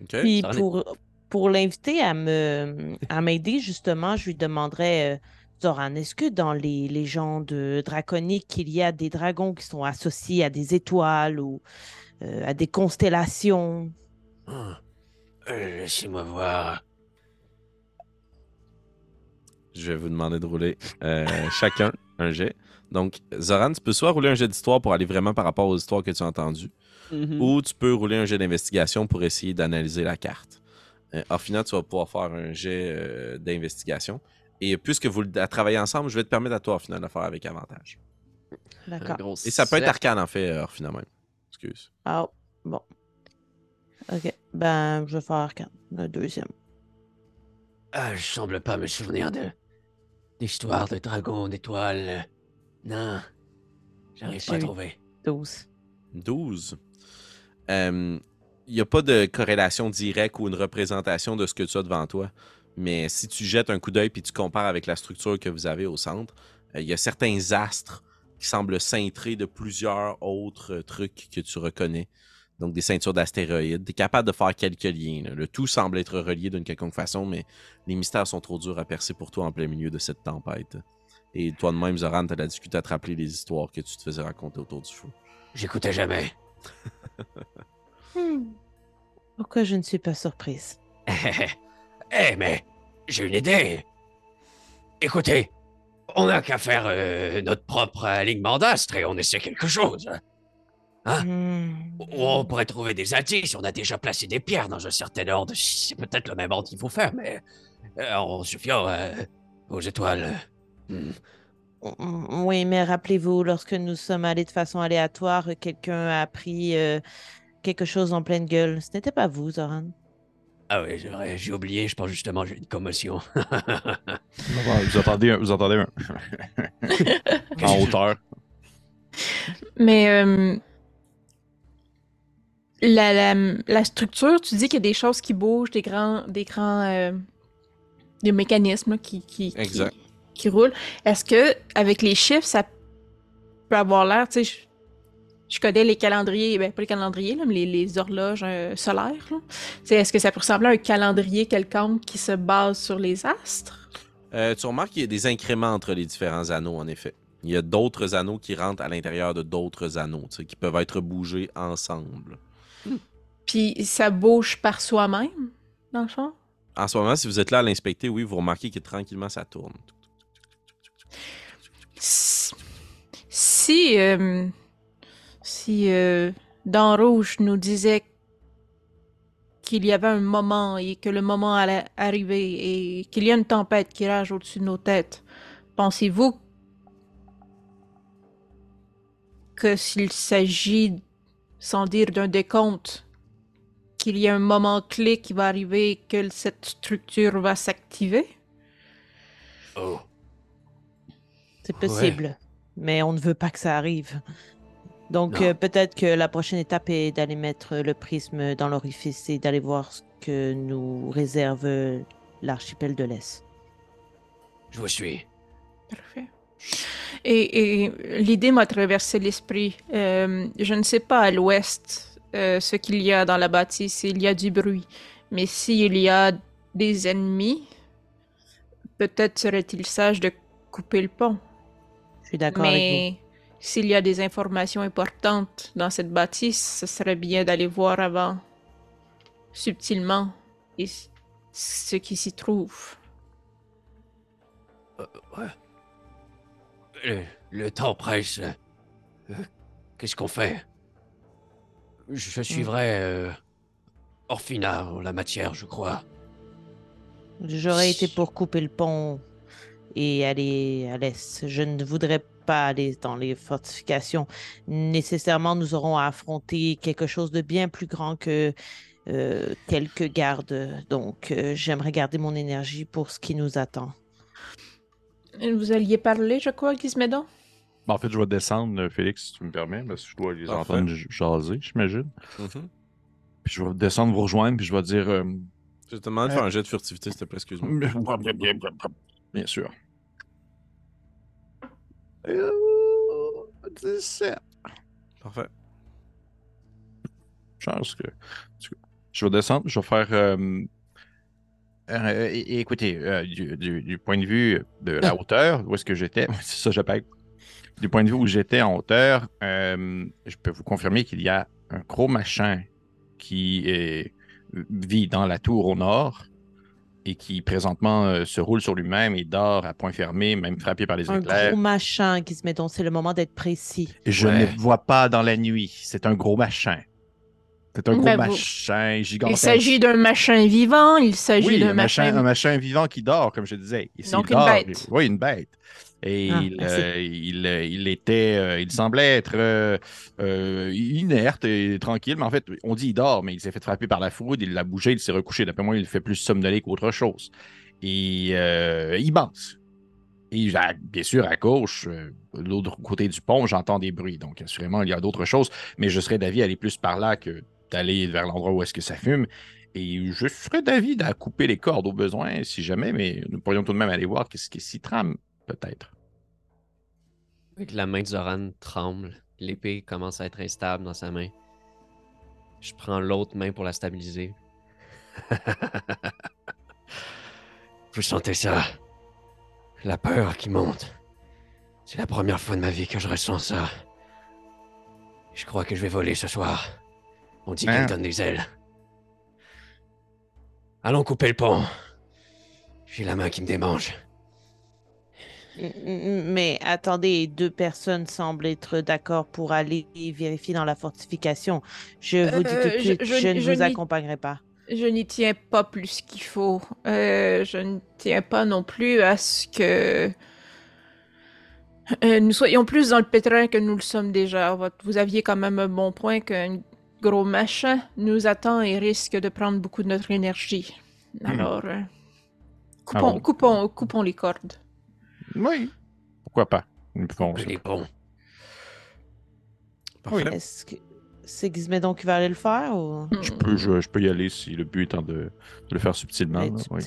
Puis est- pour l'inviter à me à m'aider, justement, je lui demanderais, euh, Zoran, est-ce que dans les légendes draconiques, il y a des dragons qui sont associés à des étoiles ou euh, à des constellations? Ah. Euh, Laissez-moi voir. Je vais vous demander de rouler euh, chacun un jet. Donc, Zoran, tu peux soit rouler un jet d'histoire pour aller vraiment par rapport aux histoires que tu as entendues, Mhm. ou tu peux rouler un jet d'investigation pour essayer d'analyser la carte. Euh, Orphina, tu vas pouvoir faire un jet euh, d'investigation. Et puisque vous travailler ensemble, je vais te permettre à toi, Orphina, de le faire avec avantage. D'accord. Et ça peut être arcane, en fait, même. Excuse. Ah, bon. Ok, ben, je vais faire arcane, le deuxième. Ah, je semble pas me souvenir de d'histoires de dragons, d'étoiles. Non, j'arrive pas à trouver. 12. 12. Il n'y a pas de corrélation directe ou une représentation de ce que tu as devant toi. Mais si tu jettes un coup d'œil puis tu compares avec la structure que vous avez au centre, euh, il y a certains astres qui semblent cintrer de plusieurs autres euh, trucs que tu reconnais. donc des ceintures d'astéroïdes. Tu es capable de faire quelques liens. là. Le tout semble être relié d'une quelconque façon, mais les mystères sont trop durs à percer pour toi en plein milieu de cette tempête. Et toi de même, Zoran, t'as la difficulté à te rappeler les histoires que tu te faisais raconter autour du feu. J'écoutais jamais. Hmm. Pourquoi je ne suis pas surprise? Eh, mais j'ai une idée. Écoutez, on n'a qu'à faire euh, notre propre alignement d'astres et on essaie quelque chose. Hein Hmm. Ou on pourrait trouver des indices. On a déjà placé des pierres dans un certain ordre. C'est peut-être le même ordre qu'il faut faire, mais euh, en se fiant euh, aux étoiles. Hmm. Mm, Oui, mais rappelez-vous, lorsque nous sommes allés de façon aléatoire, quelqu'un a pris euh, quelque chose en pleine gueule. Ce n'était pas vous, Zoran. Ah oui, j'ai oublié. Je pense justement j'ai une commotion. Vous entendez, un- vous entendez un- en hauteur. Mais euh, la, la, la structure, tu dis qu'il y a des choses qui bougent, des grands, des grands, euh, des mécanismes là, qui, qui, qui roulent. Est-ce que avec les chiffres, ça peut avoir l'air, tu sais, je, connais les calendriers, ben pas les calendriers, là, mais les, les horloges euh, solaires. Est-ce que ça peut ressembler à un calendrier quelconque qui se base sur les astres? Euh, tu remarques qu'il y a des incréments entre les différents anneaux, en effet. Il y a d'autres anneaux qui rentrent à l'intérieur de d'autres anneaux, qui peuvent être bougés ensemble. Puis ça bouge par soi-même, dans le fond? En ce moment, si vous êtes là à l'inspecter, oui, vous remarquez que tranquillement, ça tourne. Si, si, euh, si euh, Dan Rouge nous disait qu'il y avait un moment et que le moment allait arriver et qu'il y a une tempête qui rage au-dessus de nos têtes, pensez-vous que s'il s'agit, sans dire d'un décompte, qu'il y a un moment clé qui va arriver et que cette structure va s'activer? Oh. C'est Ouais. possible, mais on ne veut pas que ça arrive. Donc euh, peut-être que la prochaine étape est d'aller mettre le prisme dans l'orifice et d'aller voir ce que nous réserve l'archipel de l'Est. Je vous suis. Parfait. Et, et l'idée m'a traversé l'esprit. Euh, je ne sais pas à l'ouest euh, ce qu'il y a dans la bâtisse. Il y a du bruit. Mais s'il y a des ennemis, peut-être serait-il sage de couper le pont. Je suis d'accord avec Mais s'il y a des informations importantes dans cette bâtisse, ce serait bien d'aller voir avant, subtilement, et ce qui s'y trouve. Ouais. Le, le temps presse. Euh, Qu'est-ce qu'on fait? Je suivrai euh, Orphina en la matière, je crois. J'aurais été pour couper le pont et aller à l'Est. Je ne voudrais pas aller dans les fortifications. Nécessairement, nous aurons à affronter quelque chose de bien plus grand que euh, quelques gardes. Donc, euh, j'aimerais garder mon énergie pour ce qui nous attend. Vous alliez parler, je crois, Gizmédon? Ben, en fait, je vais descendre, euh, Félix, si tu me permets, parce que je dois les Parfait. entendre jaser, j'imagine. Mhm. Puis je vais descendre vous rejoindre, puis je vais dire. euh, Je te demande de faire un jet de furtivité, s'il te plaît, excuse-moi. Bien sûr. Euh, 17. Parfait. Chance que. Je vais descendre, je vais faire. euh, euh, écoutez, euh, du, du- du point de vue de la hauteur, où est-ce que j'étais, c'est ça, paye. Du point de vue où j'étais en hauteur, euh, je peux vous confirmer qu'il y a un gros machin qui est- vit dans la tour au nord et qui présentement euh, se roule sur lui-même et dort à point fermé, même frappé par les Un éclairs. gros machin qui se met donc, c'est le moment d'être précis. Je Ouais. ne vois pas dans la nuit. C'est un gros machin. C'est un gros Ben, vous- machin Il gigantesque. s'agit d'un machin vivant, il s'agit oui, d'un un machin, machin... un machin vivant qui dort, comme je disais. Et Donc, une dort, bête. Oui, une bête. Et Ah, il, merci. euh, il, euh, il était, euh, il semblait être euh, inerte et tranquille, mais en fait, on dit il dort, mais il s'est fait frapper par la foudre, il l'a bougé, il s'est recouché. D'après moi, il fait plus somnoler qu'autre chose. Et il pense. Et bien sûr, à gauche, de l'autre côté du pont, j'entends des bruits. Donc, assurément, il y a d'autres choses, mais je serais d'avis d'aller plus par là que d'aller vers l'endroit où est-ce que ça fume. Et je serais d'avis à couper les cordes au besoin, si jamais, mais nous pourrions tout de même aller voir qu'est-ce qui s'y trame, peut-être. Avec la main de Zoran tremble. L'épée commence à être instable dans sa main. Je prends l'autre main pour la stabiliser. Vous sentez ça? La peur qui monte. C'est la première fois de ma vie que je ressens ça. Je crois que je vais voler ce soir. On dit qu'elle donne des ailes. Allons couper le pont. J'ai la main qui me démange. Mm, mm, Mais attendez, deux personnes semblent être d'accord pour aller vérifier dans la fortification. Je vous dis tout de Euh, je- suite, je- je, ne je vous accompagnerai pas. Je n'y tiens pas plus qu'il faut. Euh, je ne tiens pas non plus à ce que euh, nous soyons plus dans le pétrin que nous le sommes déjà. Vous aviez quand même un bon point qu'un gros machin nous attend et risque de prendre beaucoup de notre énergie. Alors, euh, coupons, Ah bon? coupons, coupons les cordes. Oui. Pourquoi pas? Ça. Les ponts. Parfait. Est-ce que c'est Gizmédon qui va aller le faire ou? Je peux, je, je peux y aller si le but étant de, de le faire subtilement. oui.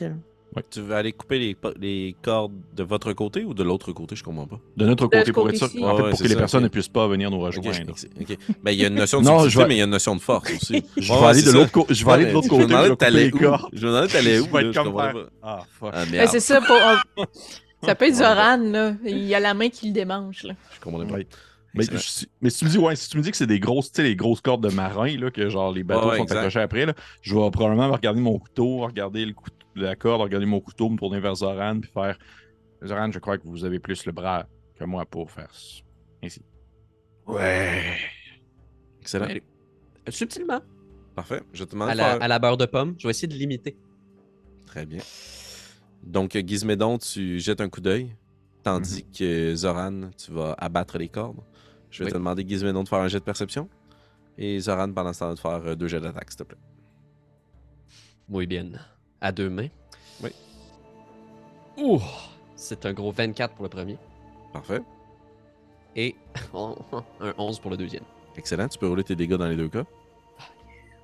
Tu veux aller couper les, cordes de votre côté ou de l'autre côté? Je comprends pas. De notre côté, pour être sûr, en fait, ouais, pour que les personnes ne puissent pas venir nous rejoindre. ok, ok. Ben, il y a une notion de Non, subtilité, je vais- mais il y a une notion de force aussi. Je Ouais, vais aller de l'autre côté. Je vais aller de l'autre Je côté. je vais t'allais les où. Je demandais où t'allais où. Je vais être comme. Ah, fuck. Ah, Ben, c'est ça pour. Ça peut être Zoran, là. Il y a la main qui le démange, là. Je comprenais pas. Mais, je- mais si tu me dis, ouais, si tu me dis que c'est des grosses, tu sais, les grosses cordes de marin, là, que genre les bateaux Ouais, sont exact. accrochés après, là, je vais probablement regarder mon couteau, regarder le coup- la corde, regarder mon couteau, me tourner vers Zoran, puis faire Zoran, je crois que vous avez plus le bras que moi pour faire ça. Ainsi. Ouais. Excellent. Ouais. Subtilement. Parfait. Je te demande À de la, faire- à la beurre de pomme. Je vais essayer de l'imiter. Très bien. Donc, euh, Gizmédon, tu jettes un coup d'œil, tandis que Zoran, tu vas abattre les cordes. Je vais Oui. te demander, Gizmédon, de faire un jet de perception. Et Zoran, pendant ce temps, de faire euh, deux jets d'attaque, s'il te plaît. Muy bien. À deux mains. Oui. Ouh! C'est un gros 24 pour le premier. Parfait. Et un 11 pour le deuxième. Excellent. Tu peux rouler tes dégâts dans les deux cas.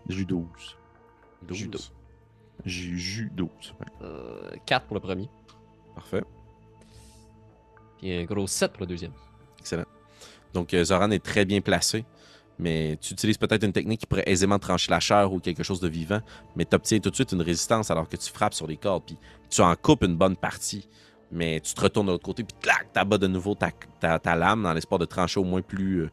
J'ai eu 12. Judo. J'ai eu 12. Euh, 4 pour le premier. Parfait. Puis un gros 7 pour le deuxième. Excellent. Donc, euh, Zoran est très bien placé, mais tu utilises peut-être une technique qui pourrait aisément trancher la chair ou quelque chose de vivant, mais tu obtiens tout de suite une résistance alors que tu frappes sur les cordes, puis tu en coupes une bonne partie, mais tu te retournes de l'autre côté, puis clac, t'abats de nouveau ta, ta, ta lame dans l'espoir de trancher au moins plus, euh,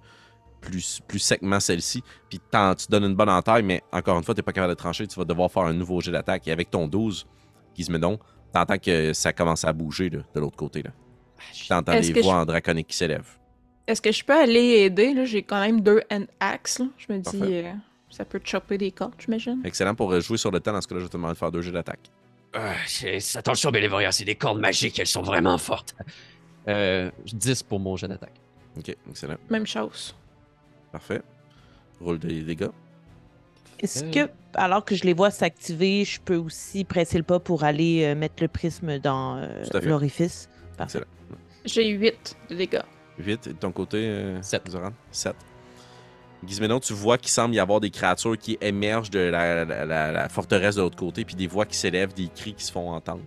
plus, plus secement celle-ci, puis tu donnes une bonne entaille, mais encore une fois, tu pas capable de trancher, tu vas devoir faire un nouveau jet d'attaque, et avec ton 12, Gizmédon, t'entends que ça commence à bouger là, de l'autre côté. Là. T'entends Est-ce les voix je- en draconique qui s'élèvent. Est-ce que je peux aller aider? Là, j'ai quand même deux hand axes. Je me dis, euh, ça peut chopper des cordes, j'imagine. Excellent pour euh, jouer sur le temps. Dans ce cas-là, je vais te demander de faire deux jets d'attaque. Euh, c'est- attention, Bélévoria, c'est des cordes magiques, elles sont vraiment fortes. Euh, 10 pour mon jet d'attaque. Ok, excellent. Même chose. Parfait. Roule des dégâts. Est-ce Euh. que, alors que je les vois s'activer, je peux aussi presser le pas pour aller euh, mettre le prisme dans euh, Tout à fait. l'orifice? Parfait. Excellent. J'ai 8 de dégâts. Vite, et de ton côté, euh, Sept. Zoran? 7. Gizmédon, tu vois qu'il semble y avoir des créatures qui émergent de la, la- la- la forteresse de l'autre côté, puis des voix qui s'élèvent, des cris qui se font entendre.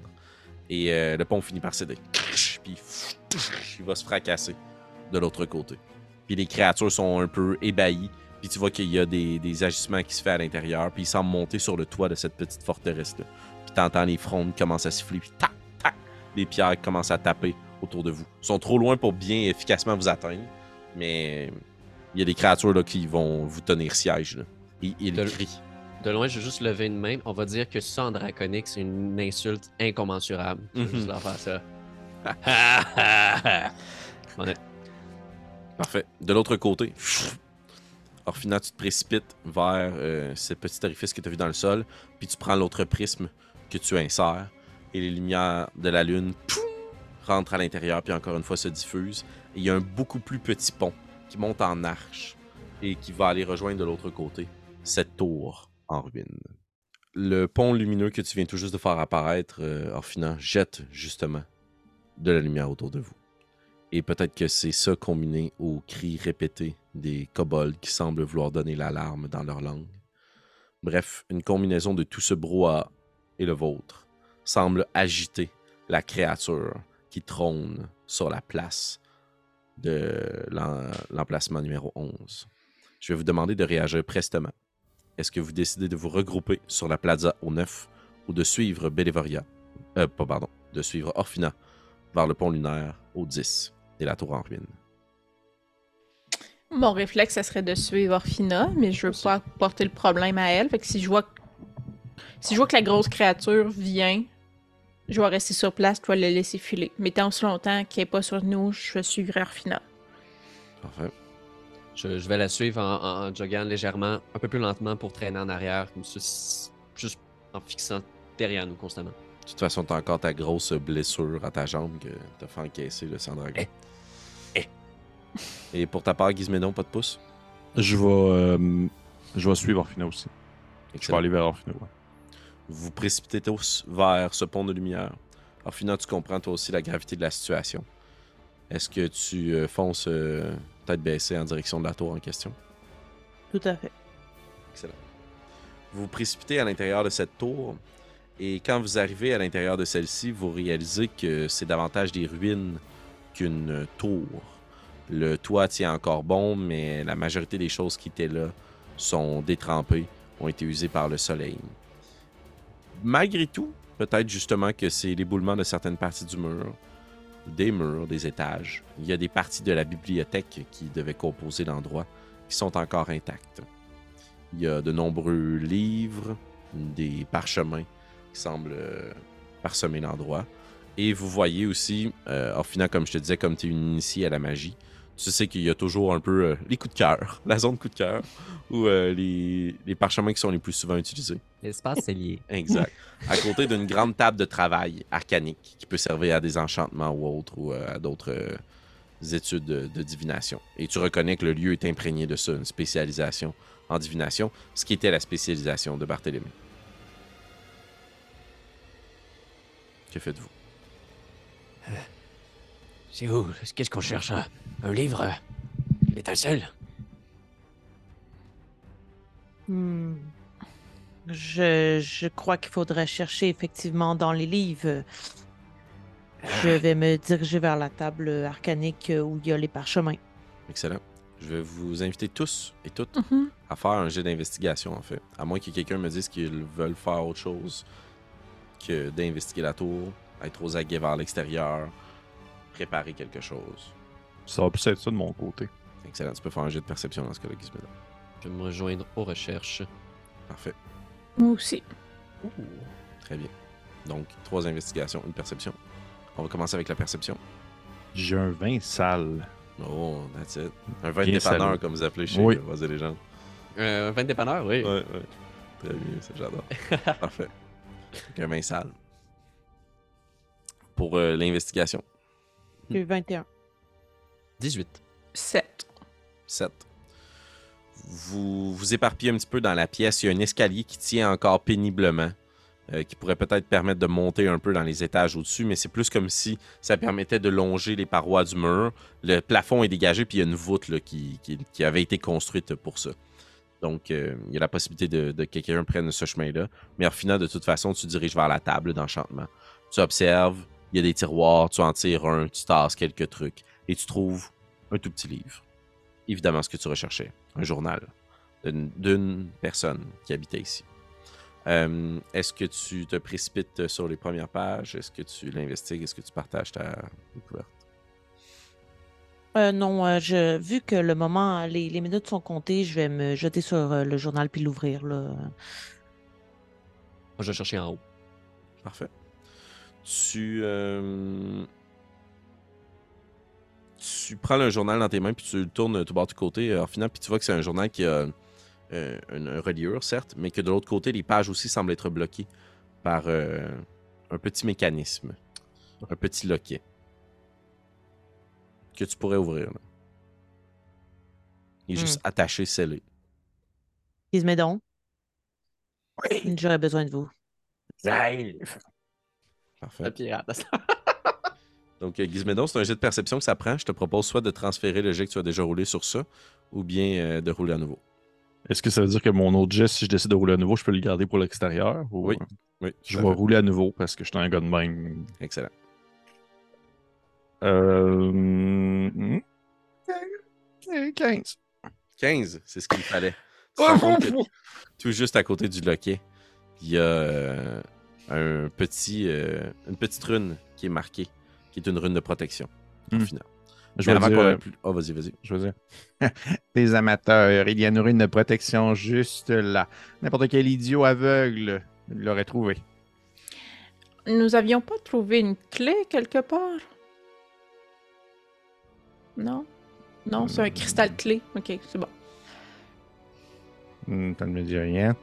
Et euh, le pont finit par céder. Puis il va se fracasser de l'autre côté. Puis les créatures sont un peu ébahies. Puis tu vois qu'il y a des, des agissements qui se font à l'intérieur. Puis ils semblent monter sur le toit de cette petite forteresse-là. Puis t'entends les frondes commencer à siffler. Puis tac, tac, les pierres commencent à taper autour de vous. Ils sont trop loin pour bien efficacement vous atteindre. Mais il y a des créatures là, qui vont vous tenir siège. Là. Et ils De- crient. De loin, je vais juste lever une main. On va dire que ça en draconique, c'est une insulte incommensurable. Je vais Mhm. juste leur faire ça. On est- Parfait. De l'autre côté, Orphina, tu te précipites vers euh, ce petit orifice que tu as vu dans le sol, puis tu prends l'autre prisme que tu insères, et les lumières de la lune rentrent à l'intérieur, puis encore une fois se diffusent. Il y a un beaucoup plus petit pont qui monte en arche et qui va aller rejoindre de l'autre côté cette tour en ruine. Le pont lumineux que tu viens tout juste de faire apparaître, euh, Orphina, jette justement de la lumière autour de vous. Et peut-être que c'est ça combiné aux cris répétés des kobolds qui semblent vouloir donner l'alarme dans leur langue. Bref, une combinaison de tout ce brouhaha et le vôtre semble agiter la créature qui trône sur la place de l'em- l'emplacement numéro 11. Je vais vous demander de réagir prestement. Est-ce que vous décidez de vous regrouper sur la plaza au 9 ou de suivre Bellevoria, euh, pardon, de suivre vers le pont lunaire au 10 et la tour en ruine? Mon réflexe, ça serait de suivre Orphina, mais je veux pas porter le problème à elle. Fait que si je vois si je vois que la grosse créature vient, je vais rester sur place, je vais le laisser filer. Mais tant aussi longtemps qu'elle n'est pas sur nous, je suivrai Orphina. Parfait. Je, je vais la suivre en, en joguant légèrement, un peu plus lentement pour traîner en arrière, comme ça, s- juste en fixant derrière nous constamment. De toute façon, t'as encore ta grosse blessure à ta jambe que t'as fait encaisser le sang dragon. Et pour ta part, Gizmédon, pas de pouce? Je vais, euh, je vais suivre Orphina aussi. Je vais aller vers Orphina. ouais. Vous vous précipitez tous vers ce pont de lumière. Orphina, tu comprends toi aussi la gravité de la situation. Est-ce que tu euh, fonces euh, tête baissée en direction de la tour en question? Tout à fait. Excellent. Vous vous précipitez à l'intérieur de cette tour et quand vous arrivez à l'intérieur de celle-ci, vous réalisez que c'est davantage des ruines qu'une tour. Le toit tient encore bon, mais la majorité des choses qui étaient là sont détrempées, ont été usées par le soleil. Malgré tout, peut-être justement que c'est l'éboulement de certaines parties du mur, des murs, des étages. Il y a des parties de la bibliothèque qui devaient composer l'endroit qui sont encore intactes. Il y a de nombreux livres, des parchemins qui semblent euh, parsemer l'endroit. Et vous voyez aussi, euh, Orphina, comme je te disais, comme tu es une initiée à la magie, tu sais qu'il y a toujours un peu euh, les coups de cœur, la zone coup de cœur, ou euh, les, les parchemins qui sont les plus souvent utilisés. L'espace, c'est lié. Exact. à côté d'une grande table de travail arcanique qui peut servir à des enchantements ou autres, ou euh, à d'autres études de, de divination. Et tu reconnais que le lieu est imprégné de ça, une spécialisation en divination, ce qui était la spécialisation de Barthélemy. Que faites-vous? C'est où? Qu'est-ce qu'on cherche Un, un livre L'étincelle Hmm. Je, je crois qu'il faudrait chercher effectivement dans les livres. Je vais me diriger vers la table arcanique où il y a les parchemins. Excellent. Je vais vous inviter tous et toutes Mhm. à faire un jet d'investigation, en fait. À moins que quelqu'un me dise qu'ils veulent faire autre chose que d'investiguer la tour, être aux aguets vers l'extérieur, préparer quelque chose. Ça va plus être ça de mon côté. Excellent. Tu peux faire un jet de perception dans ce cas-là, Gizmodo. Je vais me rejoindre aux recherches. Parfait. Moi aussi. Très bien. Donc, trois investigations, une perception. On va commencer avec la perception. J'ai un vin sale. Oh, that's it. Un vin de dépanneur, salaud. comme vous appelez chez Oui. Voix et Légendes. Euh, un vin de dépanneur, oui. Ouais, ouais. Très bien, ça j'adore. Parfait. Donc, un vin sale. Pour euh, l'investigation, J'ai eu 21. 18. 7. 7. Vous vous éparpillez un petit peu dans la pièce. Il y a un escalier qui tient encore péniblement, euh, qui pourrait peut-être permettre de monter un peu dans les étages au-dessus, mais c'est plus comme si ça permettait de longer les parois du mur. Le plafond est dégagé, puis il y a une voûte là, qui, qui- qui avait été construite pour ça. Donc, euh, il y a la possibilité de, de que quelqu'un prenne ce chemin-là. Mais au final, de toute façon, tu te diriges vers la table d'enchantement. Tu observes, il y a des tiroirs, tu en tires un, tu tasses quelques trucs, et tu trouves un tout petit livre. Évidemment, ce que tu recherchais, un journal d'une- personne qui habitait ici. Euh, Est-ce que tu te précipites sur les premières pages? Est-ce que tu l'investigues? Est-ce que tu partages ta découverte? Euh, non, euh, je, vu que le moment, les, les minutes sont comptées, je vais me jeter sur euh, le journal puis l'ouvrir. je vais chercher en haut. Parfait. Tu, euh, tu prends le journal dans tes mains, puis tu le tournes tout bas du côté, euh, final, puis tu vois que c'est un journal qui a euh, une, une reliure, certes, mais que de l'autre côté, les pages aussi semblent être bloquées par euh, un petit mécanisme, un petit loquet que tu pourrais ouvrir. là. Il est juste attaché, scellé. Ismédon, Oui. j'aurais besoin de vous. Parfait. Le pirate. Donc, euh, Gizmédon, c'est un jet de perception que ça prend. Je te propose soit de transférer le jet que tu as déjà roulé sur ça, ou bien euh, de rouler à nouveau. Est-ce que ça veut dire que mon autre geste, si je décide de rouler à nouveau, je peux le garder pour l'extérieur? ou- Oui. Oui, Je vais rouler à nouveau parce que je suis un gars de même. Excellent. Euh... hmm, 15. 15, c'est ce qu'il fallait. Que tout juste à côté du loquet, il y a euh, un petit, euh, une petite rune qui est marquée, qui est une rune de protection. Au Hmm. final. Je vais dire, euh, plus- Oh, vas-y, vas-y. je veux dire. Les amateurs, il y a une rune de protection juste là. N'importe quel idiot aveugle l'aurait trouvé. Nous avions pas trouvé une clé quelque part? Non? Non, c'est un cristal clé. Ok, c'est bon. Hmm, ça ne me dit rien.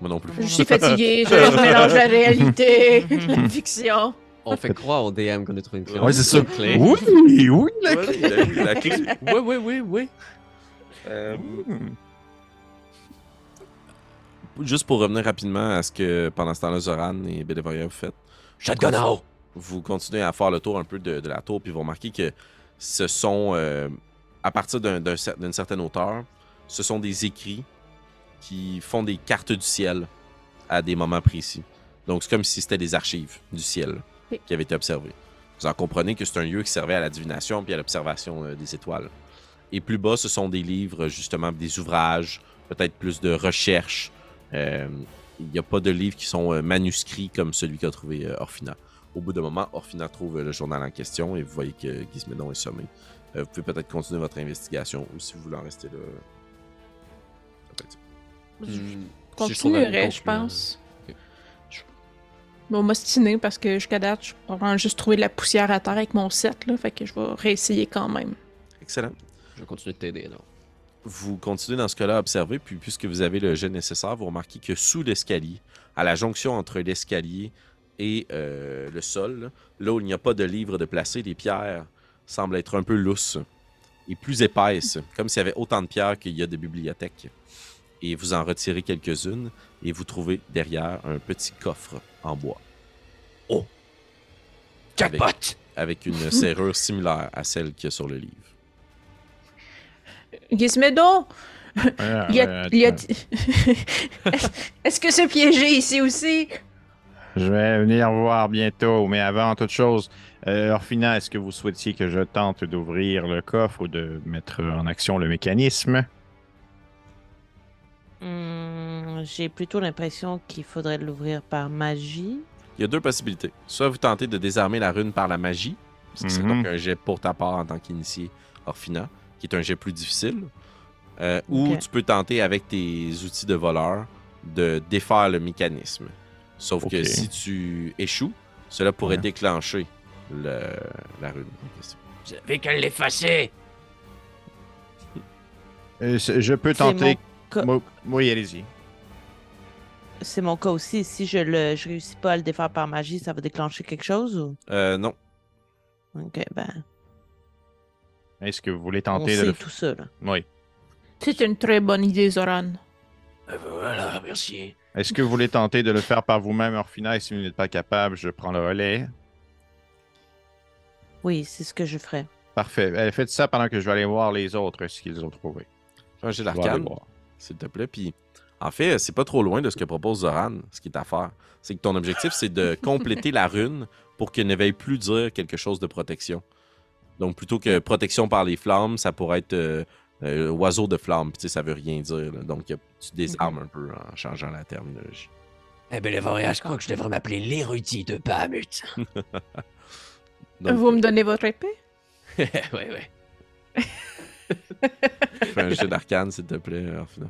Moi non plus. Je suis fatiguée, je, je mélange la réalité, la fiction. On fait croire au DM qu'on a trouvé une clé. Ouais, c'est ça. Clé. Oui, oui, la clé. la- oui, la clé. Oui, oui, oui, oui. Euh, juste pour revenir rapidement à ce que pendant ce temps-là, Zoran et Bélévoria vous faites. Shotgun haut. vous continuez à faire le tour un peu de, de la tour, puis vous remarquez que ce sont, euh, à partir d'un- d'un cer- d'une certaine hauteur, ce sont des écrits qui font des cartes du ciel à des moments précis. Donc, c'est comme si c'était des archives du ciel Qui avaient été observées. Vous en comprenez que c'est un lieu qui servait à la divination puis à l'observation euh, des étoiles. Et plus bas, ce sont des livres, justement, des ouvrages, peut-être plus de recherche. Euh, Il n'y a pas de livres qui sont euh, manuscrits comme celui qu'a trouvé euh, Orphina. Au bout d'un moment, Orphina trouve euh, le journal en question et vous voyez que Gizmédon est sommé. Euh, vous pouvez peut-être continuer votre investigation ou si vous voulez en rester là. ça peut être ça. Hmm, je Continuerai, je pense. Vais m'ostiner parce que jusqu'à date, je vais vraiment juste trouver de la poussière à terre avec mon set, là. Fait que je vais réessayer quand même. Excellent. Je vais continuer de t'aider, alors. Vous continuez dans ce cas-là à observer, puis puisque vous avez le jet nécessaire, vous remarquez que sous l'escalier, à la jonction entre l'escalier et euh, le sol, là, là où il n'y a pas de livre de placé, les pierres semblent être un peu lousses et plus épaisses, comme s'il y avait autant de pierres qu'il y a de bibliothèques. Et vous en retirez quelques-unes et vous trouvez derrière un petit coffre en bois Jackpot! avec une serrure similaire à celle qu'il y a sur le livre. Gizmédon! Ah, Il y a- ouais, il y a- attends. Est-ce- que c'est piégé ici aussi? Je vais venir voir bientôt, mais avant toute chose, euh, Orphina, est-ce que vous souhaitiez que je tente d'ouvrir le coffre ou de mettre en action le mécanisme? J'ai plutôt l'impression qu'il faudrait l'ouvrir par magie. Il y a deux possibilités. Soit vous tentez de désarmer la rune par la magie, ce qui serait Mhm. donc un jet pour ta part en tant qu'initié Orphina, qui est un jet plus difficile. Euh, Ou tu peux tenter avec tes outils de voleur de défaire le mécanisme. Sauf que si tu échoues, cela pourrait Ouais. déclencher le- la rune en question. Vous avez qu'à l'effacer! Euh, je peux C'est tenter. mon Moi- Oui, allez-y. C'est mon cas aussi. Si je le je réussis pas à le défaire par magie, ça va déclencher quelque chose ou? Euh, non. Ok, ben, Est-ce que vous voulez on tenter de sait le tout ça, là. Oui. C'est une très bonne idée, Zoran. Euh, Voilà, merci. Est-ce que vous voulez tenter de le faire par vous-même, Orphina, et si vous n'êtes pas capable, je prends le relais? Oui, c'est ce que je ferais. Parfait. Euh, Faites ça pendant que je vais aller voir les autres, ce qu'ils ont trouvé. D'arcane, voir. s'il te plaît. Puis, en fait, c'est pas trop loin de ce que propose Zoran, ce qui est à faire. C'est que ton objectif, c'est de compléter la rune pour qu'elle ne veuille plus dire quelque chose de protection. Donc, plutôt que protection par les flammes, ça pourrait être euh, euh, oiseau de flamme. Puis, tu sais, ça veut rien dire. là. Donc, tu désarmes un peu en changeant la terminologie. Eh ben, les Voria, je crois que je devrais m'appeler l'érudit de Bahamut. Donc, Vous me donnez votre épée? ouais, ouais. fais un jet d'arcane, s'il te plaît, Orphina.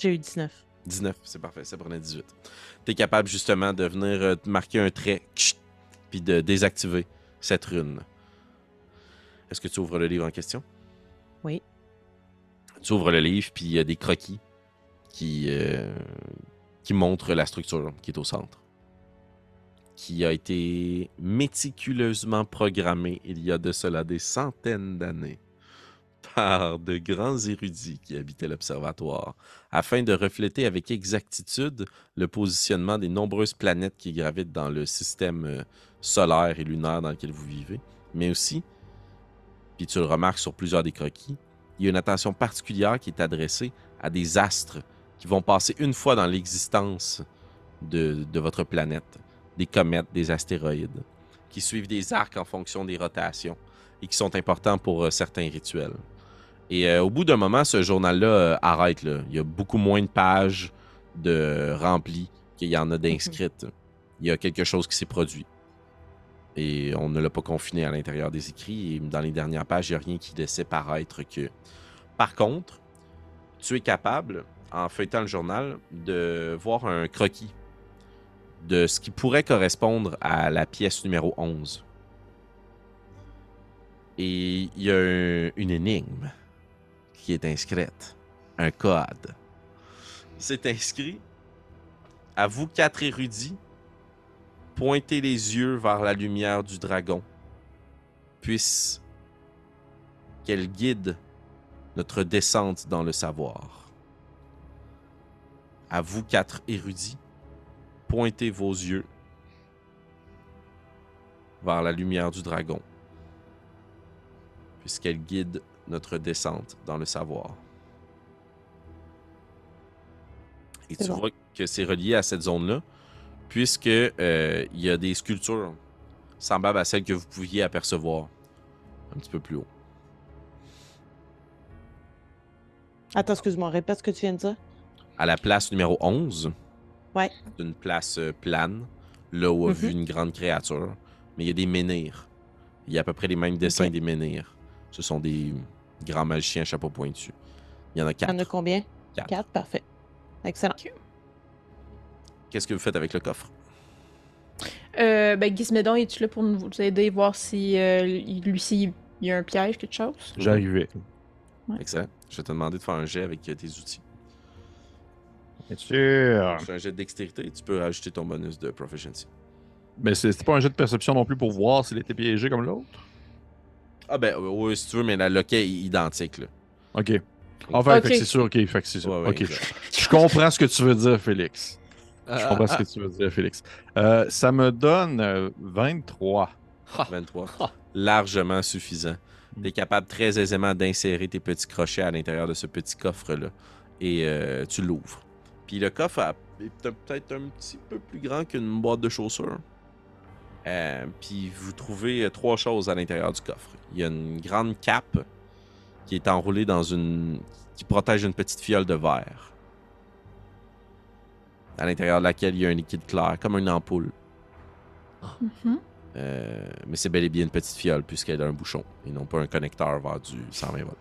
J'ai eu 19. 19, c'est parfait, ça prenait 18. Tu es capable justement de venir euh, marquer un trait, puis de désactiver cette rune. Est-ce que tu ouvres le livre en question? Oui. Tu ouvres le livre, puis il y a des croquis qui, euh, qui montrent la structure qui est au centre. Qui a été méticuleusement programmée il y a de cela des centaines d'années par de grands érudits qui habitaient l'observatoire afin de refléter avec exactitude le positionnement des nombreuses planètes qui gravitent dans le système euh, solaire et lunaire dans lequel vous vivez, mais aussi, puis tu le remarques sur plusieurs des croquis, il y a une attention particulière qui est adressée à des astres qui vont passer une fois dans l'existence de, votre planète, des comètes, des astéroïdes, qui suivent des arcs en fonction des rotations et qui sont importants pour euh, certains rituels. Et euh, au bout d'un moment, ce journal-là euh, arrête. Il y a beaucoup moins de pages de remplies qu'il y en a d'inscrites. Il y a quelque chose qui s'est produit. Et on ne l'a pas confiné à l'intérieur des écrits. Et dans les dernières pages, il n'y a rien qui laissait paraître que. Par contre, tu es capable, en feuilletant le journal, de voir un croquis de ce qui pourrait correspondre à la pièce numéro 11. Et il y a un- une énigme qui est inscrite, un code. C'est inscrit. À vous quatre érudits, pointez les yeux vers la lumière du dragon, puisse qu'elle guide notre descente dans le savoir. À vous quatre érudits, pointez vos yeux vers la lumière du dragon, puisqu'elle guide notre descente dans le savoir. Et tu bon. vois que c'est relié à cette zone-là, puisque euh, il y a des sculptures semblables à celles que vous pouviez apercevoir un petit peu plus haut. Attends, excuse-moi, répète ce que tu viens de dire. À la place numéro 11, Ouais. c'est une place euh, plane, là où a Mhm. vu une grande créature, mais il y a des menhirs. Il y a à peu près les mêmes dessins des menhirs. Ce sont des grands magiciens à chapeau pointu. Il y en a Il y quatre. en a combien? Quatre. Quatre, parfait. Excellent. Qu'est-ce que vous faites avec le coffre? Euh, ben, Gizmédon, es-tu là pour nous aider, voir si euh, il- lui, s'il y a un piège, quelque chose? J'arrivais. Excellent. Je vais te demander de faire un jet avec euh, tes outils. Bien sûr. C'est un jet de dextérité, tu peux rajouter ton bonus de proficiency. Mais c'est c'est pas un jet de perception non plus pour voir s'il était piégé comme l'autre? Ah ben oui, si tu veux, mais la loquet est identique. Là. Ok. Enfin, Ok. fait que c'est sûr, ok. Fait que c'est sûr. Ouais. Je comprends ce que tu veux dire, Félix. Je Ah, comprends ce ah, que tu veux dire, Félix. Euh, ça me donne euh, 23. ah. 23. Ah. Largement suffisant. Tu es capable très aisément d'insérer tes petits crochets à l'intérieur de ce petit coffre-là. Et euh, tu l'ouvres. Puis le coffre est peut- peut-être un petit peu plus grand qu'une boîte de chaussures. Euh, puis vous trouvez euh, trois choses à l'intérieur du coffre. Il y a une grande cape qui est enroulée dans une. qui protège une petite fiole de verre. À l'intérieur de laquelle il y a un liquide clair, comme une ampoule. Mhm. Euh, mais c'est bel et bien une petite fiole puisqu'elle a un bouchon et non pas un connecteur vers du 120 volts.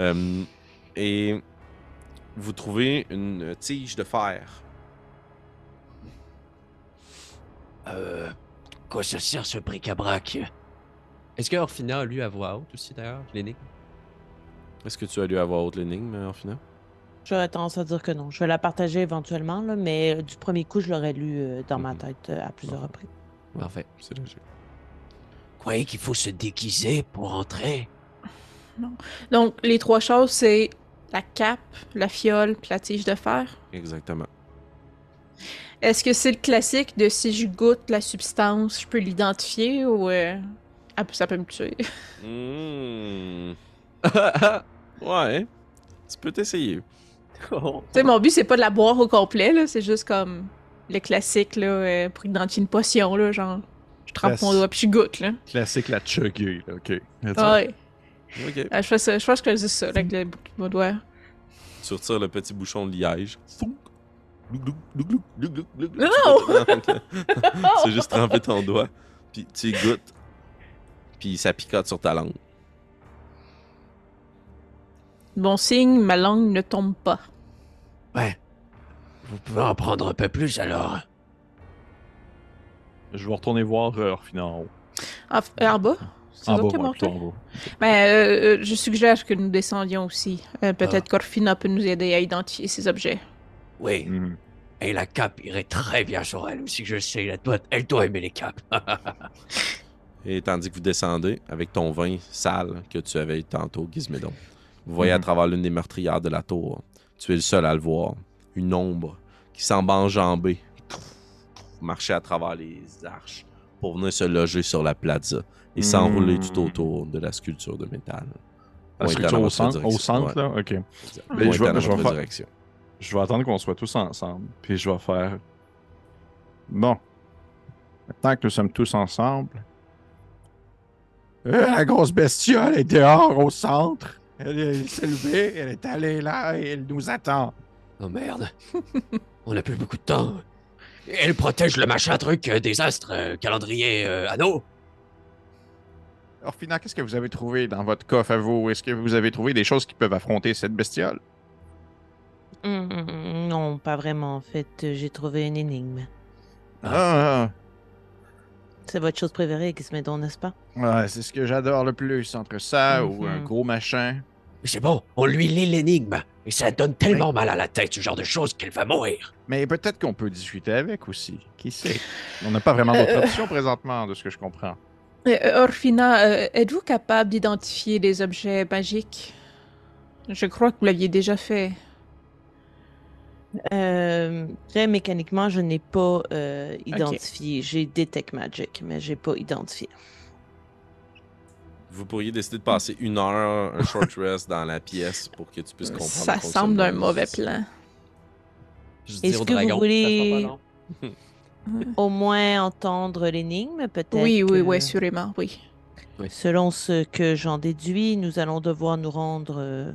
Euh, et vous trouvez une tige de fer. Euh, quoi ça sert ce bric-à-brac? Est-ce que Orphina a lu à voix haute aussi d'ailleurs, l'énigme? Est-ce que tu as lu à voix haute l'énigme, en final? J'aurais tendance à dire que non. Je vais la partager éventuellement, là, mais euh, du premier coup, je l'aurais lu euh, dans ma Mhm. tête euh, à plusieurs reprises. Parfait. C'est logique. Croyez qu'il faut se déguiser pour entrer? Donc, les trois choses, c'est la cape, la fiole, puis la tige de fer? Exactement. Est-ce que c'est le classique de si je goûte la substance, je peux l'identifier ou euh, ah, ça peut me tuer? Hmm. Ouais. Tu peux t'essayer. Tu sais, mon but, c'est pas de la boire au complet, là. C'est juste comme le classique, là, euh, pour identifier une potion, là. Genre, je trempe mon doigt puis je goûte, là. Classique, la chugger. là, Ok. Ouais. Ok. Ah, je, fais ça, je pense que je dis ça, là, avec le bout de mon doigt. Tu retires le petit bouchon de liège. Founk. C'est juste tremper ton doigt. Puis tu goûtes. Puis ça picote sur ta langue. Bon signe, ma langue ne tombe pas. Ouais. Vous pouvez en prendre un peu plus alors. Je vais retourner voir euh, Orphina en haut. En, f- euh, en bas? En bas, ouais, plutôt en bas. Ben, euh, euh, je suggère que nous descendions aussi. Euh, Peut-être qu'Orfina peut nous aider à identifier ces objets. Oui. Mhm. Et la cape irait très bien sur elle aussi, je sais. Elle doit, elle doit aimer les capes. Et tandis que vous descendez avec ton vin sale que tu avais eu tantôt, Gizmédon, vous voyez à Mhm. travers l'une des meurtrières de la tour, tu es le seul à le voir, une ombre qui semble enjambée, marcher à travers les arches pour venir se loger sur la plaza et s'enrouler Mhm. tout autour de la sculpture de métal. La sculpture au centre, au centre ouais. là? Ok. Mais je vais- je vais faire- direction. Je vais attendre qu'on soit tous ensemble. Puis je vais faire. Bon. Maintenant que nous sommes tous ensemble. Euh, la grosse bestiole est dehors au centre. Elle, elle s'est levée, elle est allée là et elle nous attend. Oh merde. On n'a plus beaucoup de temps. Elle protège le machin truc euh, des astres, euh, calendrier euh, anneau. Orphina, qu'est-ce que vous avez trouvé dans votre coffre à vous? Est-ce que vous avez trouvé des choses qui peuvent affronter cette bestiole? Hum, hum, hum, non, pas vraiment. En fait, euh, j'ai trouvé une énigme. Ah, C'est votre chose préférée, Gizmédon, n'est-ce pas? ah, ouais, c'est ce que j'adore le plus, entre ça ou un Mhm. gros machin. Mais c'est bon, on lui lit l'énigme. Et ça donne tellement mal à la tête, ce genre de choses, qu'elle va mourir. Mais peut-être qu'on peut discuter avec aussi. Qui sait? On n'a pas vraiment d'autre Euh, option présentement, de ce que je comprends. Euh, euh, Orphina, euh, êtes-vous capable d'identifier des objets magiques? Je crois que vous l'aviez déjà fait. Euh, très mécaniquement, je n'ai pas euh, identifié. J'ai Detect Magic, mais j'ai pas identifié. Vous pourriez décider de passer une heure, un short rest dans la pièce pour que tu puisses comprendre. Ça le semble d'un fonctionnement mauvais plan. Est-ce que vous voulez-. Au moins entendre l'énigme, peut-être. Oui, oui, oui, sûrement, oui. Selon ce que j'en déduis, nous allons devoir nous rendre euh,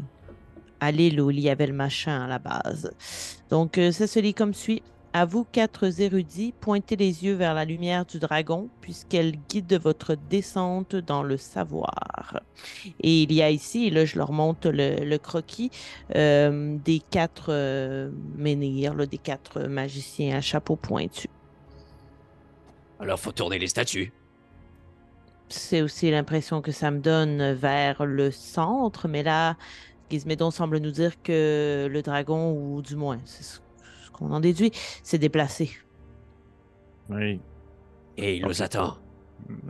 à l'île où il y avait le machin à la base. Donc, euh, ça se lit comme suit. À vous, quatre érudits, pointez les yeux vers la lumière du dragon, puisqu'elle guide votre descente dans le savoir. Et il y a ici, et là je leur montre le, le croquis, euh, des quatre euh, menhirs, là, des quatre magiciens à chapeau pointu. Alors faut tourner les statues. C'est aussi l'impression que ça me donne vers le centre, mais là, Gizmédon semble nous dire que le dragon, ou du moins, c'est ce ce qu'on en déduit, s'est déplacé. Oui. Et il nous attend.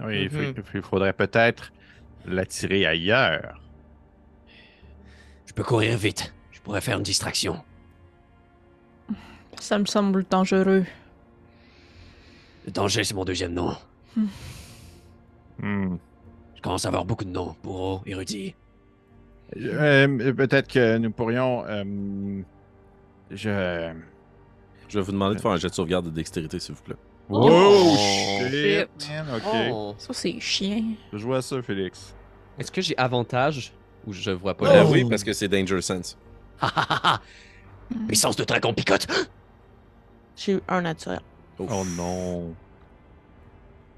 Oui, Mhm. il faudrait peut-être l'attirer ailleurs. Je peux courir vite. Je pourrais faire une distraction. Ça me semble dangereux. Le danger, c'est mon deuxième nom. Hmm. Je commence à avoir beaucoup de noms. Bourreau, érudit. Euh, peut-être que nous pourrions. euh, je. Je vais vous demander de faire un jet de sauvegarde de dextérité, s'il vous plaît. Oh, shit. shit, man. Ok. Oh. Ça, c'est chiant. Je vois ça, Félix. Est-ce que j'ai avantage ou je vois pas? Euh, la- oui, parce que c'est Danger Sense. Ha ha ha ha! Puissance de dragon picote! J'ai eu un naturel. Ouf. Oh non.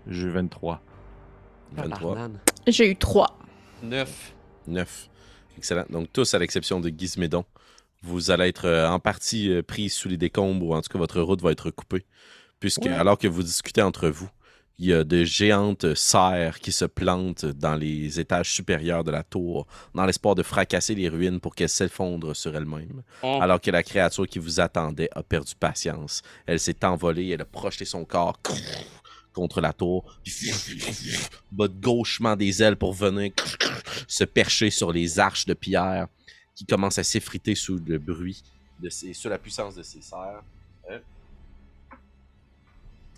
J'ai 23. 23. Tabarnane. J'ai eu trois. 9. 9. Excellent. Donc, tous, à l'exception de Gizmédon, vous allez être euh, en partie euh, pris sous les décombres, ou en tout cas, votre route va être coupée. Puisque, alors que vous discutez entre vous, il y a de géantes serres qui se plantent dans les étages supérieurs de la tour, dans l'espoir de fracasser les ruines pour qu'elles s'effondrent sur elles-mêmes. Oh. Alors que la créature qui vous attendait a perdu patience. Elle s'est envolée, elle a projeté son corps contre la tour, puis bat gauchement des ailes pour venir se percher sur les arches de pierre qui commencent à s'effriter sous le bruit, de ses, sous la puissance de ses serres. Euh,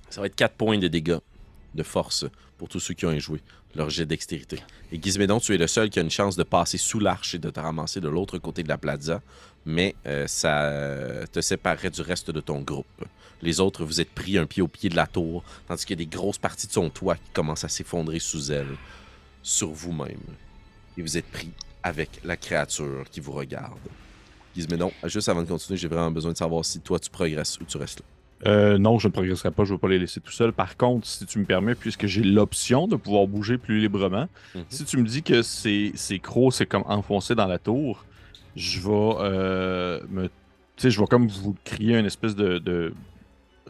Ça va être 4 points de dégâts de force pour tous ceux qui ont joué leur jet dextérité. Et Gizmédon, tu es le seul qui a une chance de passer sous l'arche et de te ramasser de l'autre côté de la plaza, mais euh, ça te séparerait du reste de ton groupe. Les autres, vous êtes pris un pied au pied de la tour, tandis qu'il y a des grosses parties de son toit qui commencent à s'effondrer sous elle, sur vous-même. Et vous êtes pris avec la créature qui vous regarde. Gizmédon, juste avant de continuer, j'ai vraiment besoin de savoir si toi tu progresses ou tu restes là. Euh, non, je ne progresserai pas, je ne veux pas les laisser tout seuls. Par contre, si tu me permets, puisque j'ai l'option de pouvoir bouger plus librement, Mhm. si tu me dis que c'est c'est crocs, c'est comme enfoncé dans la tour, je vais euh, me. Tu sais, je vais comme vous crier une espèce de. de-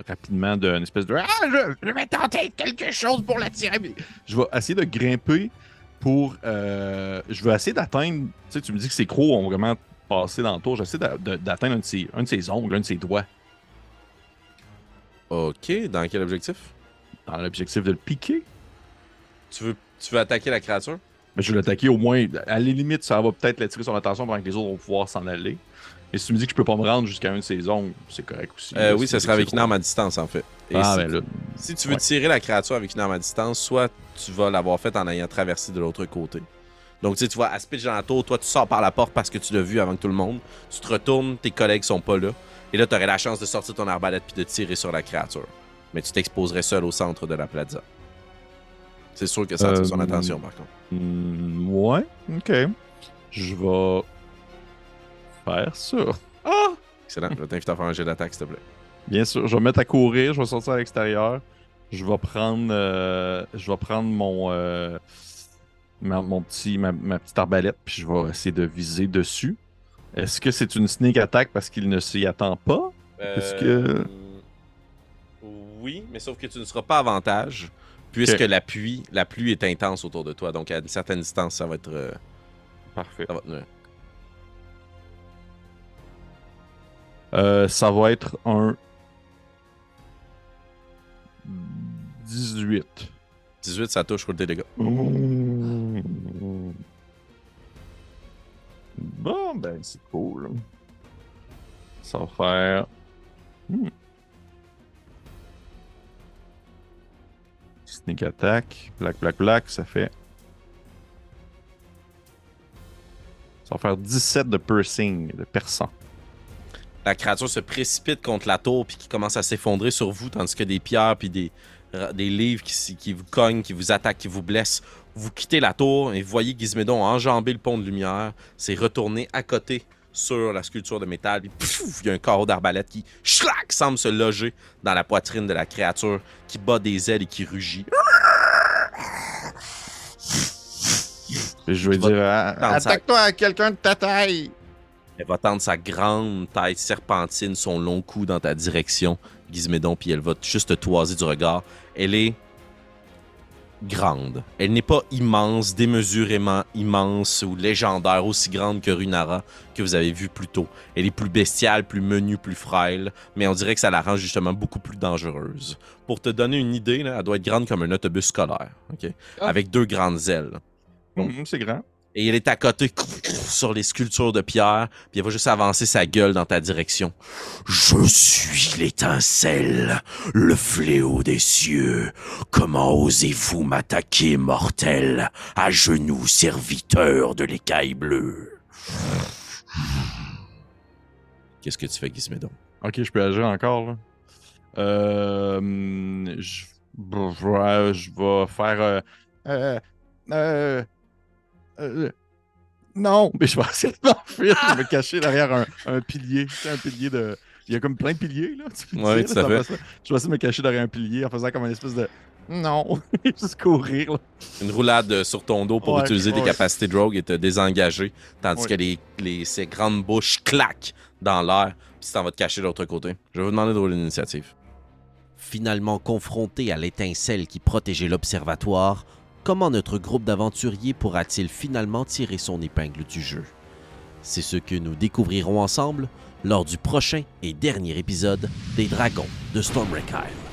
rapidement, d'une espèce de. Ah, je, je vais tenter quelque chose pour l'attirer. mais Je vais essayer de grimper pour. euh, je vais essayer d'atteindre. Tu sais, tu me dis que ces crocs ont vraiment passé dans la tour. J'essaie d'atteindre un, de ses- un de ses ongles, un de ses doigts, Ok, dans quel objectif? Dans l'objectif de le piquer. tu veux, tu veux attaquer la créature? Mais je vais l'attaquer au moins. À la limite, ça va peut-être l'attirer son attention pendant que les autres vont pouvoir s'en aller. Et si tu me dis que je peux pas me rendre jusqu'à un de ses ongles, c'est correct aussi. Euh, Oui, ça sera avec une arme à distance en fait. Et Ah, si, ben là. si tu veux ouais. tirer la créature avec une arme à distance, soit tu vas l'avoir faite en ayant traversé de l'autre côté. Donc tu sais, tu vois, à pitch dans la tour, toi tu sors par la porte parce que tu l'as vu avant que tout le monde. Tu te retournes, tes collègues sont pas là. Et là, tu aurais la chance de sortir ton arbalète puis de tirer sur la créature. Mais tu t'exposerais seul au centre de la plaza. C'est sûr que ça attire son attention par contre. Hmm, ouais, ok. Je vais faire ça. Ah! Excellent. Je vais t'inviter à faire un jet d'attaque, s'il te plaît. Bien sûr, je vais me mettre à courir, je vais sortir à l'extérieur. Je vais prendre euh, je vais prendre mon euh, ma, mon petit ma, ma petite arbalète puis je vais essayer de viser dessus. Est-ce que c'est une sneak attack parce qu'il ne s'y attend pas? Est-ce que- Euh, Oui, mais sauf que tu ne seras pas avantage, puisque la pluie, la pluie est intense autour de toi. Donc, à une certaine distance, ça va être. euh, Parfait. ça va te- Euh, ça va être un 18. 18, ça touche, roule des dégâts. Bon, ben, c'est cool. Ça va faire. Hmm. Sneak attack. Black, black, black. Ça fait. Ça va faire 17 de piercing, de perçant. La créature se précipite contre la tour puis qui commence à s'effondrer sur vous, tandis que des pierres puis des, livres qui vous cognent, qui vous attaquent, qui vous blessent. Vous quittez la tour et vous voyez Gizmédon enjamber le pont de lumière, s'est retourné à côté sur la sculpture de métal, puis pfff, il y a un carreau d'arbalète qui schlac, semble se loger dans la poitrine de la créature qui bat des ailes et qui rugit. Je vais dire. sa- Attaque-toi à quelqu'un de ta taille! Elle va tendre sa grande tête serpentine, son long cou dans ta direction, Gizmédon, puis elle va juste te toiser du regard. Elle est grande. Elle n'est pas immense, démesurément immense ou légendaire, aussi grande que Runara que vous avez vu plus tôt. Elle est plus bestiale, plus menue, plus frêle, mais on dirait que ça la rend justement beaucoup plus dangereuse. Pour te donner une idée, là, elle doit être grande comme un autobus scolaire? Ah. avec deux grandes ailes. hum, c'est grand. Et elle est à côté sur les sculptures de pierre, puis elle va juste avancer sa gueule dans ta direction. Je suis l'étincelle, le fléau des cieux. Comment osez-vous m'attaquer, mortel, à genoux serviteur de l'écaille bleue? Qu'est-ce que tu fais, Gizmédon? Ok, je peux agir encore. Euh. Je vais, faire. euh, euh, euh, non, mais je vais essayer de m'enfuir. Je vais me cacher derrière un, un pilier. Tu sais, un pilier de. Il y a comme plein de piliers, là. tu peux Ouais, dire, tout à là, fait. ça. Je vais essayer de me cacher derrière un pilier en faisant comme une espèce de. Non, juste courir, là. Une roulade euh, sur ton dos pour Ouais, utiliser tes ouais. capacités de rogue et te désengager, tandis Ouais. que les, les, ces grandes bouches claquent dans l'air, puis tu t'en vas te cacher de l'autre côté. Je vais vous demander de rouler l'initiative. Finalement confronté à l'étincelle qui protégeait l'observatoire, comment notre groupe d'aventuriers pourra-t-il finalement tirer son épingle du jeu? C'est ce que nous découvrirons ensemble lors du prochain et dernier épisode des Dragons de Stormbreak Isle.